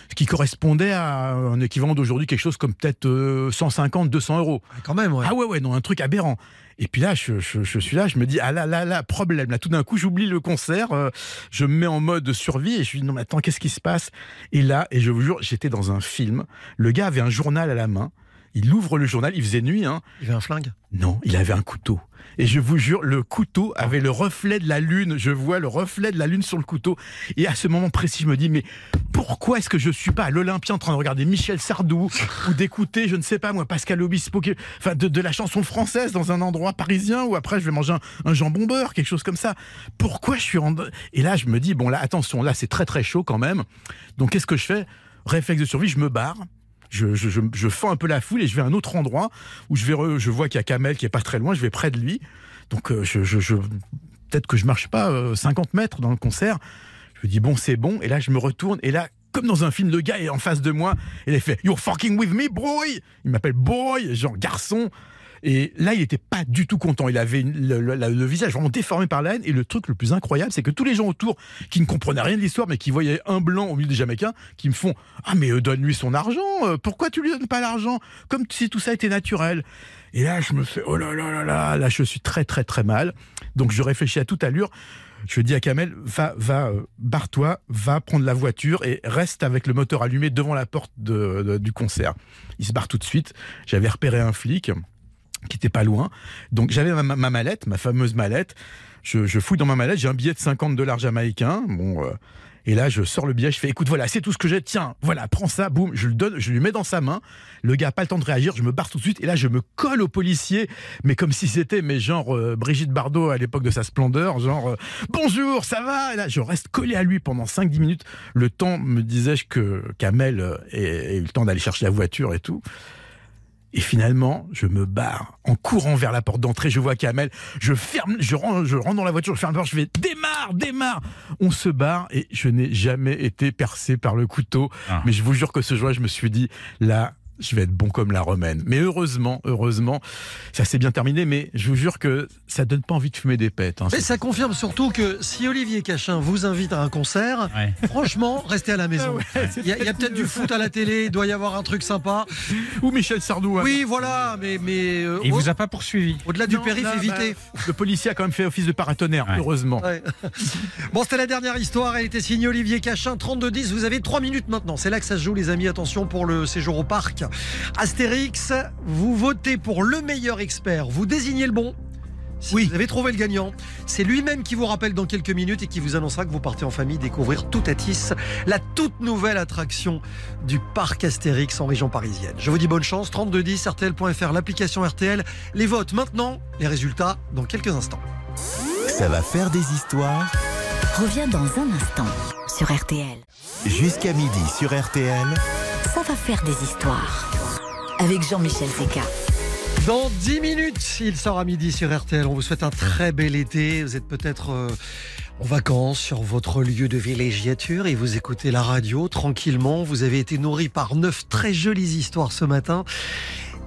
Ce qui correspondait à un équivalent d'aujourd'hui, quelque chose comme peut-être euh, 150, 200 euros. Quand même, ouais. Ah ouais, ouais, non, un truc aberrant. Et puis là, je, je- je suis là, je me dis, ah là, là, là, problème. Là, tout d'un coup, j'oublie le concert, euh, je me mets en mode survie et je dis, non, mais attends, qu'est-ce qui se passe? Et là, et je vous jure, j'étais dans un film. Le gars avait un journal à la main. Il ouvre le journal, il faisait nuit, hein. Il avait un flingue? Non, il avait un couteau. Et je vous jure, le couteau avait le reflet de la lune. Je vois le reflet de la lune sur le couteau. Et à ce moment précis, je me dis, mais pourquoi est-ce que je suis pas à l'Olympia en train de regarder Michel Sardou ou d'écouter, je ne sais pas moi, Pascal Obispo, qui- enfin de, de la chanson française dans un endroit parisien ou après je vais manger un, un jambon beurre, quelque chose comme ça. Pourquoi je suis en... Et là, je me dis, bon là, attention, là c'est très très chaud quand même. Donc qu'est-ce que je fais? Réflexe de survie, je me barre. Je, fends un peu la foule et je vais à un autre endroit où je, je vois qu'il y a Kamel qui est pas très loin, je vais près de lui. Donc euh, je, peut-être que je marche pas euh, 50 mètres dans le concert. Je me dis bon c'est bon et là je me retourne et là comme dans un film le gars est en face de moi et il fait You're fucking with me boy. Il m'appelle boy genre garçon. Et là, il était pas du tout content. Il avait le, visage vraiment déformé par la haine. Et le truc le plus incroyable, c'est que tous les gens autour, qui ne comprenaient rien de l'histoire, mais qui voyaient un blanc au milieu des Jamaïcains, qui me font Ah, mais euh, donne-lui son argent. euh, pourquoi tu lui donnes pas l'argent? Comme si tout ça était naturel. Et là, je me fais Oh là là là là. Là, je suis très très très mal. Donc, je réfléchis à toute allure. Je dis à Kamel, va, va, euh, barre-toi, va prendre la voiture et reste avec le moteur allumé devant la porte du concert. Il se barre tout de suite. J'avais repéré un flic qui était pas loin. Donc j'avais ma, ma mallette, ma fameuse mallette. Je, je fouille dans ma mallette, j'ai un billet de 50 dollars jamaïcains. Bon, euh, et là je sors le billet, je fais écoute voilà, c'est tout ce que j'ai. Tiens, voilà, prends ça, boum, je le donne, je lui mets dans sa main. Le gars a pas le temps de réagir, je me barre tout de suite et là je me colle au policier, mais comme si c'était mais genre euh, Brigitte Bardot à l'époque de sa splendeur, genre euh, bonjour, ça va? Et là je reste collé à lui pendant 5-10 minutes. Le temps me disais que Kamel ait ait eu le temps d'aller chercher la voiture et tout. Et finalement, je me barre en courant vers la porte d'entrée. Je vois Kamel. Je ferme, je rentre, je rentre dans la voiture, je ferme la porte, je fais démarre, démarre. On se barre et je n'ai jamais été percé par le couteau. Ah. Mais je vous jure que ce jour, je me suis dit là. Je vais être bon comme la romaine. Mais heureusement, heureusement, ça s'est bien terminé. Mais je vous jure que ça donne pas envie de fumer des pètes. hein. Mais ça confirme surtout que si Olivier Cachin vous invite à un concert, Ouais. franchement, restez à la maison. Ah ouais, Il y a, peut-être du foot à la télé, il doit y avoir un truc sympa. Ou Michel Sardou. hein. Oui, voilà, mais, mais euh, Il au- vous a pas poursuivi. au-delà du périph', là, évitez. bah, le policier a quand même fait office de paratonnerre, Ouais. heureusement. Ouais. Bon, c'était la dernière histoire. Elle était signée Olivier Cachin, 32-10. Vous avez 3 minutes maintenant. C'est là que ça se joue, les amis. Attention pour le séjour au parc. Astérix, vous votez pour le meilleur expert. Vous désignez le bon. Si Oui. vous avez trouvé le gagnant, c'est lui-même qui vous rappelle dans quelques minutes et qui vous annoncera que vous partez en famille découvrir Toutatis, la toute nouvelle attraction du parc Astérix en région parisienne. Je vous dis bonne chance, 3210 RTL.fr, l'application RTL. Les votes maintenant, les résultats dans quelques instants. Ça va faire des histoires? Reviens dans un instant sur RTL. jusqu'à midi sur RTL. Ça va faire des histoires. Avec Jean-Michel Zeka. Dans 10 minutes, il sort à midi sur RTL. On vous souhaite un très bel été. Vous êtes peut-être euh, en vacances sur votre lieu de villégiature et vous écoutez la radio tranquillement. Vous avez été nourri par neuf très jolies histoires ce matin.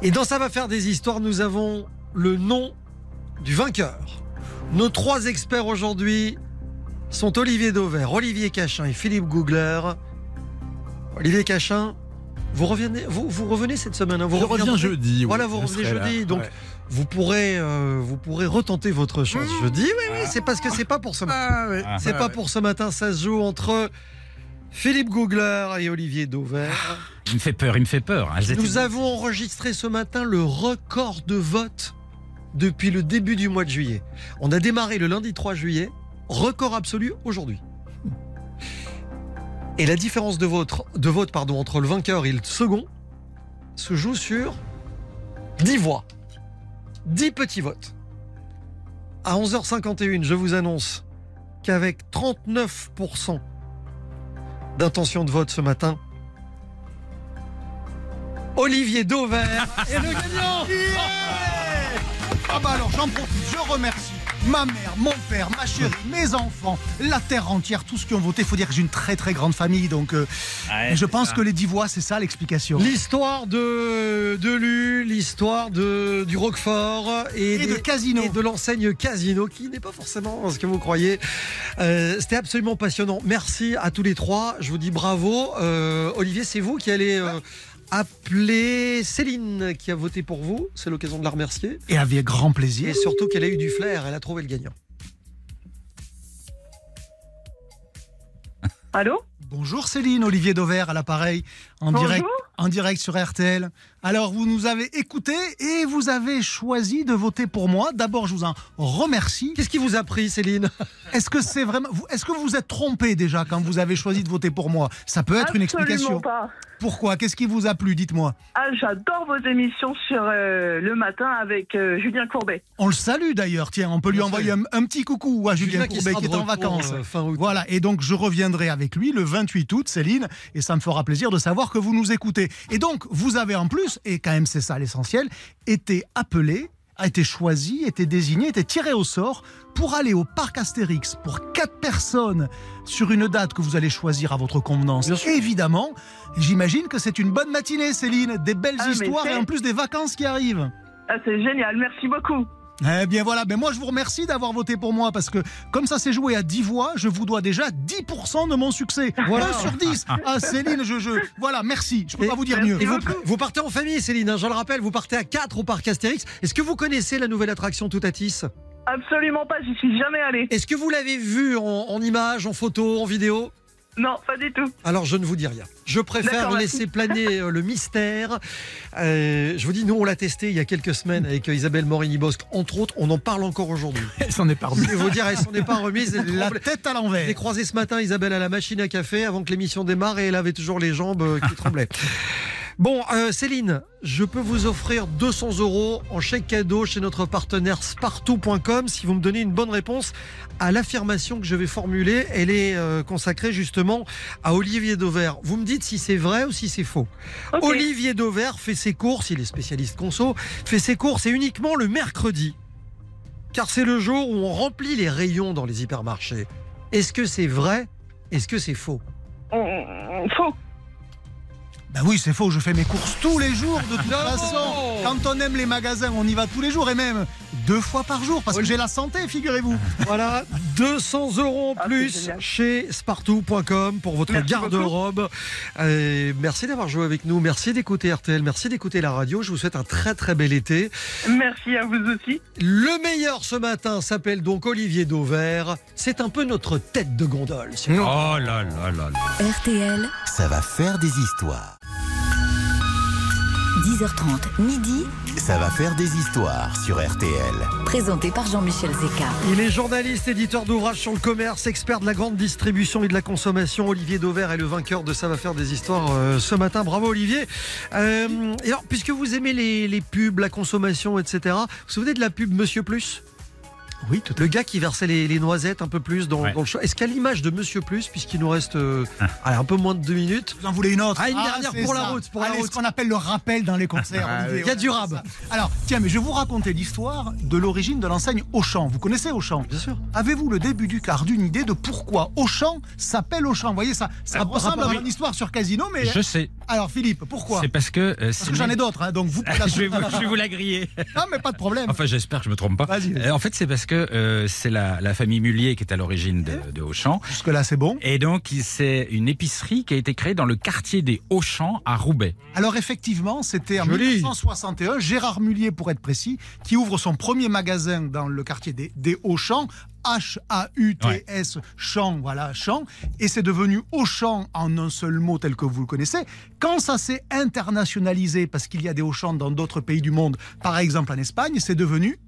Et dans Ça va faire des histoires, nous avons le nom du vainqueur. Nos trois experts aujourd'hui sont Olivier Dauvert, Olivier Cachin et Philippe Googler. Olivier Cachin, vous revenez, vous, vous revenez cette semaine. hein, vous Je reviens jeudi. oui, Voilà, vous revenez là, jeudi. Donc, ouais. vous pourrez, euh, vous pourrez retenter votre chance jeudi. Oui, oui, c'est parce que c'est pas pour ce matin. Ah, ouais. C'est Ah, pas pour ce matin. Ça se joue entre Philippe Googler et Olivier Dauvert. Il me fait peur, il me fait peur. Étaient- Nous avons enregistré ce matin le record de vote depuis le début du mois de juillet. On a démarré le lundi 3 juillet, record absolu aujourd'hui. Et la différence de vote, entre le vainqueur et le second se joue sur 10 voix. 10 petits votes. À 11h51, je vous annonce qu'avec 39% d'intention de vote ce matin, Olivier Dauvert est le gagnant Ah bah alors j'en profite, je remercie ma mère, mon père, ma chérie, mes enfants, la terre entière, tous qui ont voté. Il faut dire que j'ai une très très grande famille, donc euh, Ouais, je pense ça. que les dix voix, c'est ça l'explication. L'histoire de, de Lu, l'histoire de, du Roquefort et, Et des- de Casino. et de l'enseigne Casino, qui n'est pas forcément ce que vous croyez. Euh, C'était absolument passionnant. Merci à tous les trois. Je vous dis bravo. Euh, Olivier, c'est vous qui allez appeler Céline qui a voté pour vous. C'est l'occasion de la remercier. Et avec grand plaisir. Et surtout qu'elle a eu du flair. Elle a trouvé le gagnant. Allô? Bonjour Céline, Olivier Dauvert à l'appareil, en Bonjour. direct, en direct sur RTL. Alors vous nous avez écouté et vous avez choisi de voter pour moi. D'abord, je vous en remercie. Qu'est-ce qui vous a pris, Céline? Est-ce que c'est vraiment, vous- est-ce que vous vous êtes trompé déjà quand vous avez choisi de voter pour moi? Ça peut être une Absolument explication. pas. Pourquoi? Qu'est-ce qui vous a plu? Dites-moi. Ah, j'adore vos émissions sur euh, le matin avec euh, Julien Courbet. On le salue d'ailleurs. Tiens, on peut lui envoyer un, un petit coucou à Julien, Courbet qui est en vacances. euh, fin août. Voilà, et donc je reviendrai avec lui le 28 août, Céline, et ça me fera plaisir de savoir que vous nous écoutez. Et donc, vous avez en plus, et quand même c'est ça l'essentiel, été appelé, a été choisi, été désigné, été tiré au sort pour aller au parc Astérix pour quatre personnes sur une date que vous allez choisir à votre convenance. Évidemment, j'imagine que c'est une bonne matinée, Céline, des belles Ah, histoires et en plus des vacances qui arrivent. Ah, c'est génial, merci beaucoup. Eh bien voilà, ben moi je vous remercie d'avoir voté pour moi parce que comme ça s'est joué à 10 voix, je vous dois déjà 10% de mon succès. Voilà. 1 sur 10. Ah Céline, je, je voilà, merci. Je peux Et- pas vous dire mieux. Et vous, partez en famille, Céline. hein, je le rappelle, vous partez à 4 au parc Astérix. Est-ce que vous connaissez la nouvelle attraction Toutatis? Absolument pas, j'y suis jamais allée. Est-ce que vous l'avez vu en, en images, en photo, en vidéo? Non, pas du tout. Alors je ne vous dis rien. Je préfère laisser planer euh, le mystère. Euh, je vous dis, nous on l'a testé il y a quelques semaines avec euh, Isabelle Morini-Bosque, entre autres. On en parle encore aujourd'hui. Elle s'en est pas Je remise. vais vous dire, elle s'en est pas remise. Elle La tête à Je l'ai l'envers. croisé ce matin, Isabelle, à la machine à café avant que l'émission démarre et elle avait toujours les jambes qui tremblaient. Bon, euh, Céline, je peux vous offrir 200 euros en chèque cadeau chez notre partenaire spartou.com si vous me donnez une bonne réponse à l'affirmation que je vais formuler. Elle est euh, consacrée justement à Olivier Dauvert. Vous me dites si c'est vrai ou si c'est faux. Olivier Dauvert fait ses courses, il est spécialiste conso, fait ses courses et uniquement le mercredi. Car c'est le jour où on remplit les rayons dans les hypermarchés. Est-ce que c'est vrai? Est-ce que c'est faux? Faux. Ben oui, c'est faux, je fais mes courses tous les jours de toute façon. Quand on aime les magasins, on y va tous les jours et même deux fois par jour parce que j'ai la santé, figurez-vous. Voilà, 200 euros en Ah, plus chez spartou.com pour votre garde-robe. Merci d'avoir joué avec nous, merci d'écouter RTL, merci d'écouter la radio. Je vous souhaite un très très bel été. Merci à vous aussi. Le meilleur ce matin s'appelle donc Olivier Dauvert. C'est un peu notre tête de gondole. Oh là là là là. RTL, Ça va faire des histoires. 10h30, midi, Ça va faire des histoires sur RTL. présenté par Jean-Michel Zeka. Il est journaliste, éditeur d'ouvrages sur le commerce, expert de la grande distribution et de la consommation. Olivier Dauvert est le vainqueur de Ça va faire des histoires euh, ce matin. Bravo Olivier. Euh, et alors, puisque vous aimez les, les pubs, la consommation, etc., vous vous souvenez de la pub Monsieur Plus? Oui, tout Le gars qui versait les, les noisettes un peu plus dans, Ouais. dans le show. Est-ce qu'à l'image de Monsieur Plus, puisqu'il nous reste euh, allez, un peu moins de deux minutes, Vous en voulez une autre Ah, une dernière c'est pour la route, pour la Allez, route. ce qu'on appelle le rappel dans les concerts. Ah, Olivier, il y a ouais, du c'est rab. Alors, tiens, mais je vais vous raconter l'histoire de l'origine de l'enseigne Auchan. Vous connaissez Auchan? Bien sûr. Avez-vous le début du quart d'une idée de pourquoi Auchan s'appelle Auchan? Vous voyez, ça, ça Ah, ressemble à une histoire sur Casino, mais... Je sais. Alors, Philippe, pourquoi? C'est parce que. euh, Parce que j'en ai d'autres, hein, donc vous je, vais vous, je vais vous la griller. Non, mais pas de problème. Enfin, j'espère que je me trompe pas. Vas-y. Euh, en fait, c'est parce que euh, c'est la, la famille Mullier qui est à l'origine de, de Auchan. Jusque-là, c'est bon? Et donc, c'est une épicerie qui a été créée dans le quartier des Auchan à Roubaix. Alors effectivement, c'était en Joli. 1961, Gérard Mullier pour être précis, qui ouvre son premier magasin dans le quartier des, des Hauts-Champs. H-A-U-T-S, champ, voilà, champ. Et c'est devenu Auchan en un seul mot tel que vous le connaissez. Quand ça s'est internationalisé, parce qu'il y a des Auchan dans d'autres pays du monde, par exemple en Espagne, c'est devenu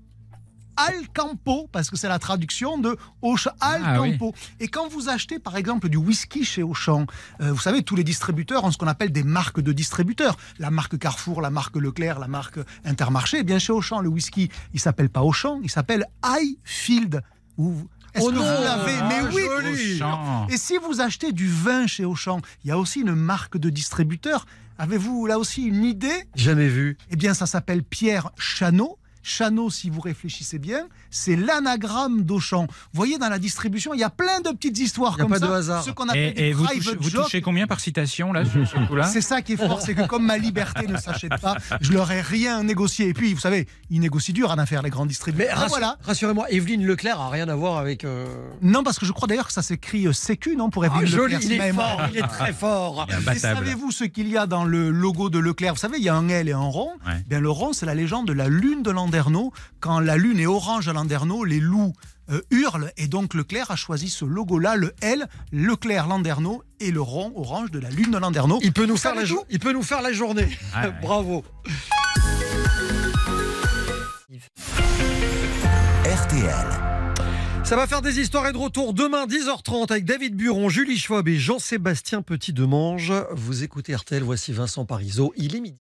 Alcampo, parce que c'est la traduction de Auchan, Alcampo. Et quand vous achetez par exemple du whisky chez Auchan, euh, vous savez, tous les distributeurs ont ce qu'on appelle des marques de distributeurs. La marque Carrefour, la marque Leclerc, la marque Intermarché. Eh bien chez Auchan, le whisky, il s'appelle pas Auchan, il s'appelle Highfield. Ou- Est-ce Oh que non, vous l'avez Mais ah, oui joli. Et si vous achetez du vin chez Auchan, il y a aussi une marque de distributeur. Avez-vous là aussi une idée? Jamais vu. eh bien, ça s'appelle Pierre Chanot. Chanot, si vous réfléchissez bien, c'est l'anagramme d'Auchan. Vous voyez, dans la distribution, il y a plein de petites histoires Il y a comme pas ça. de hasard. Ce qu'on appelle Et, vous, private touchez, vous jokes. touchez combien par citation, là, sur ce coup-là? C'est ça qui est fort, c'est que comme ma liberté ne s'achète pas, je leur ai rien négocié. Et puis, vous savez, ils négocient dur en affaire, les grands Mais distributeurs. Ah, rassu- voilà. rassurez-moi, Evelyne Leclerc a rien à voir avec. euh, Non, parce que je crois d'ailleurs que ça s'écrit euh, sécu, non, pour Ah, Evelyne joli, Leclerc, si il est fort, il est très fort. Et savez-vous ce qu'il y a dans le logo de Leclerc? Vous savez, il y a un L et un rond. Ouais. Bien, le rond, c'est la légende de la lune de Landerneau. Quand la lune est orange à Landerneau, les loups euh, hurlent. Et donc, Leclerc a choisi ce logo-là, le L, Leclerc Landerneau, et le rond orange de la lune de Landerneau. Il peut nous faire la, jo- tout il peut nous faire la journée. Ouais. Bravo. RTL. Ça va faire des histoires et de retour demain 10h30 avec David Buron, Julie Schwab et Jean-Sébastien Petit-Demange. Vous écoutez RTL, voici Vincent Parisot. Il est midi.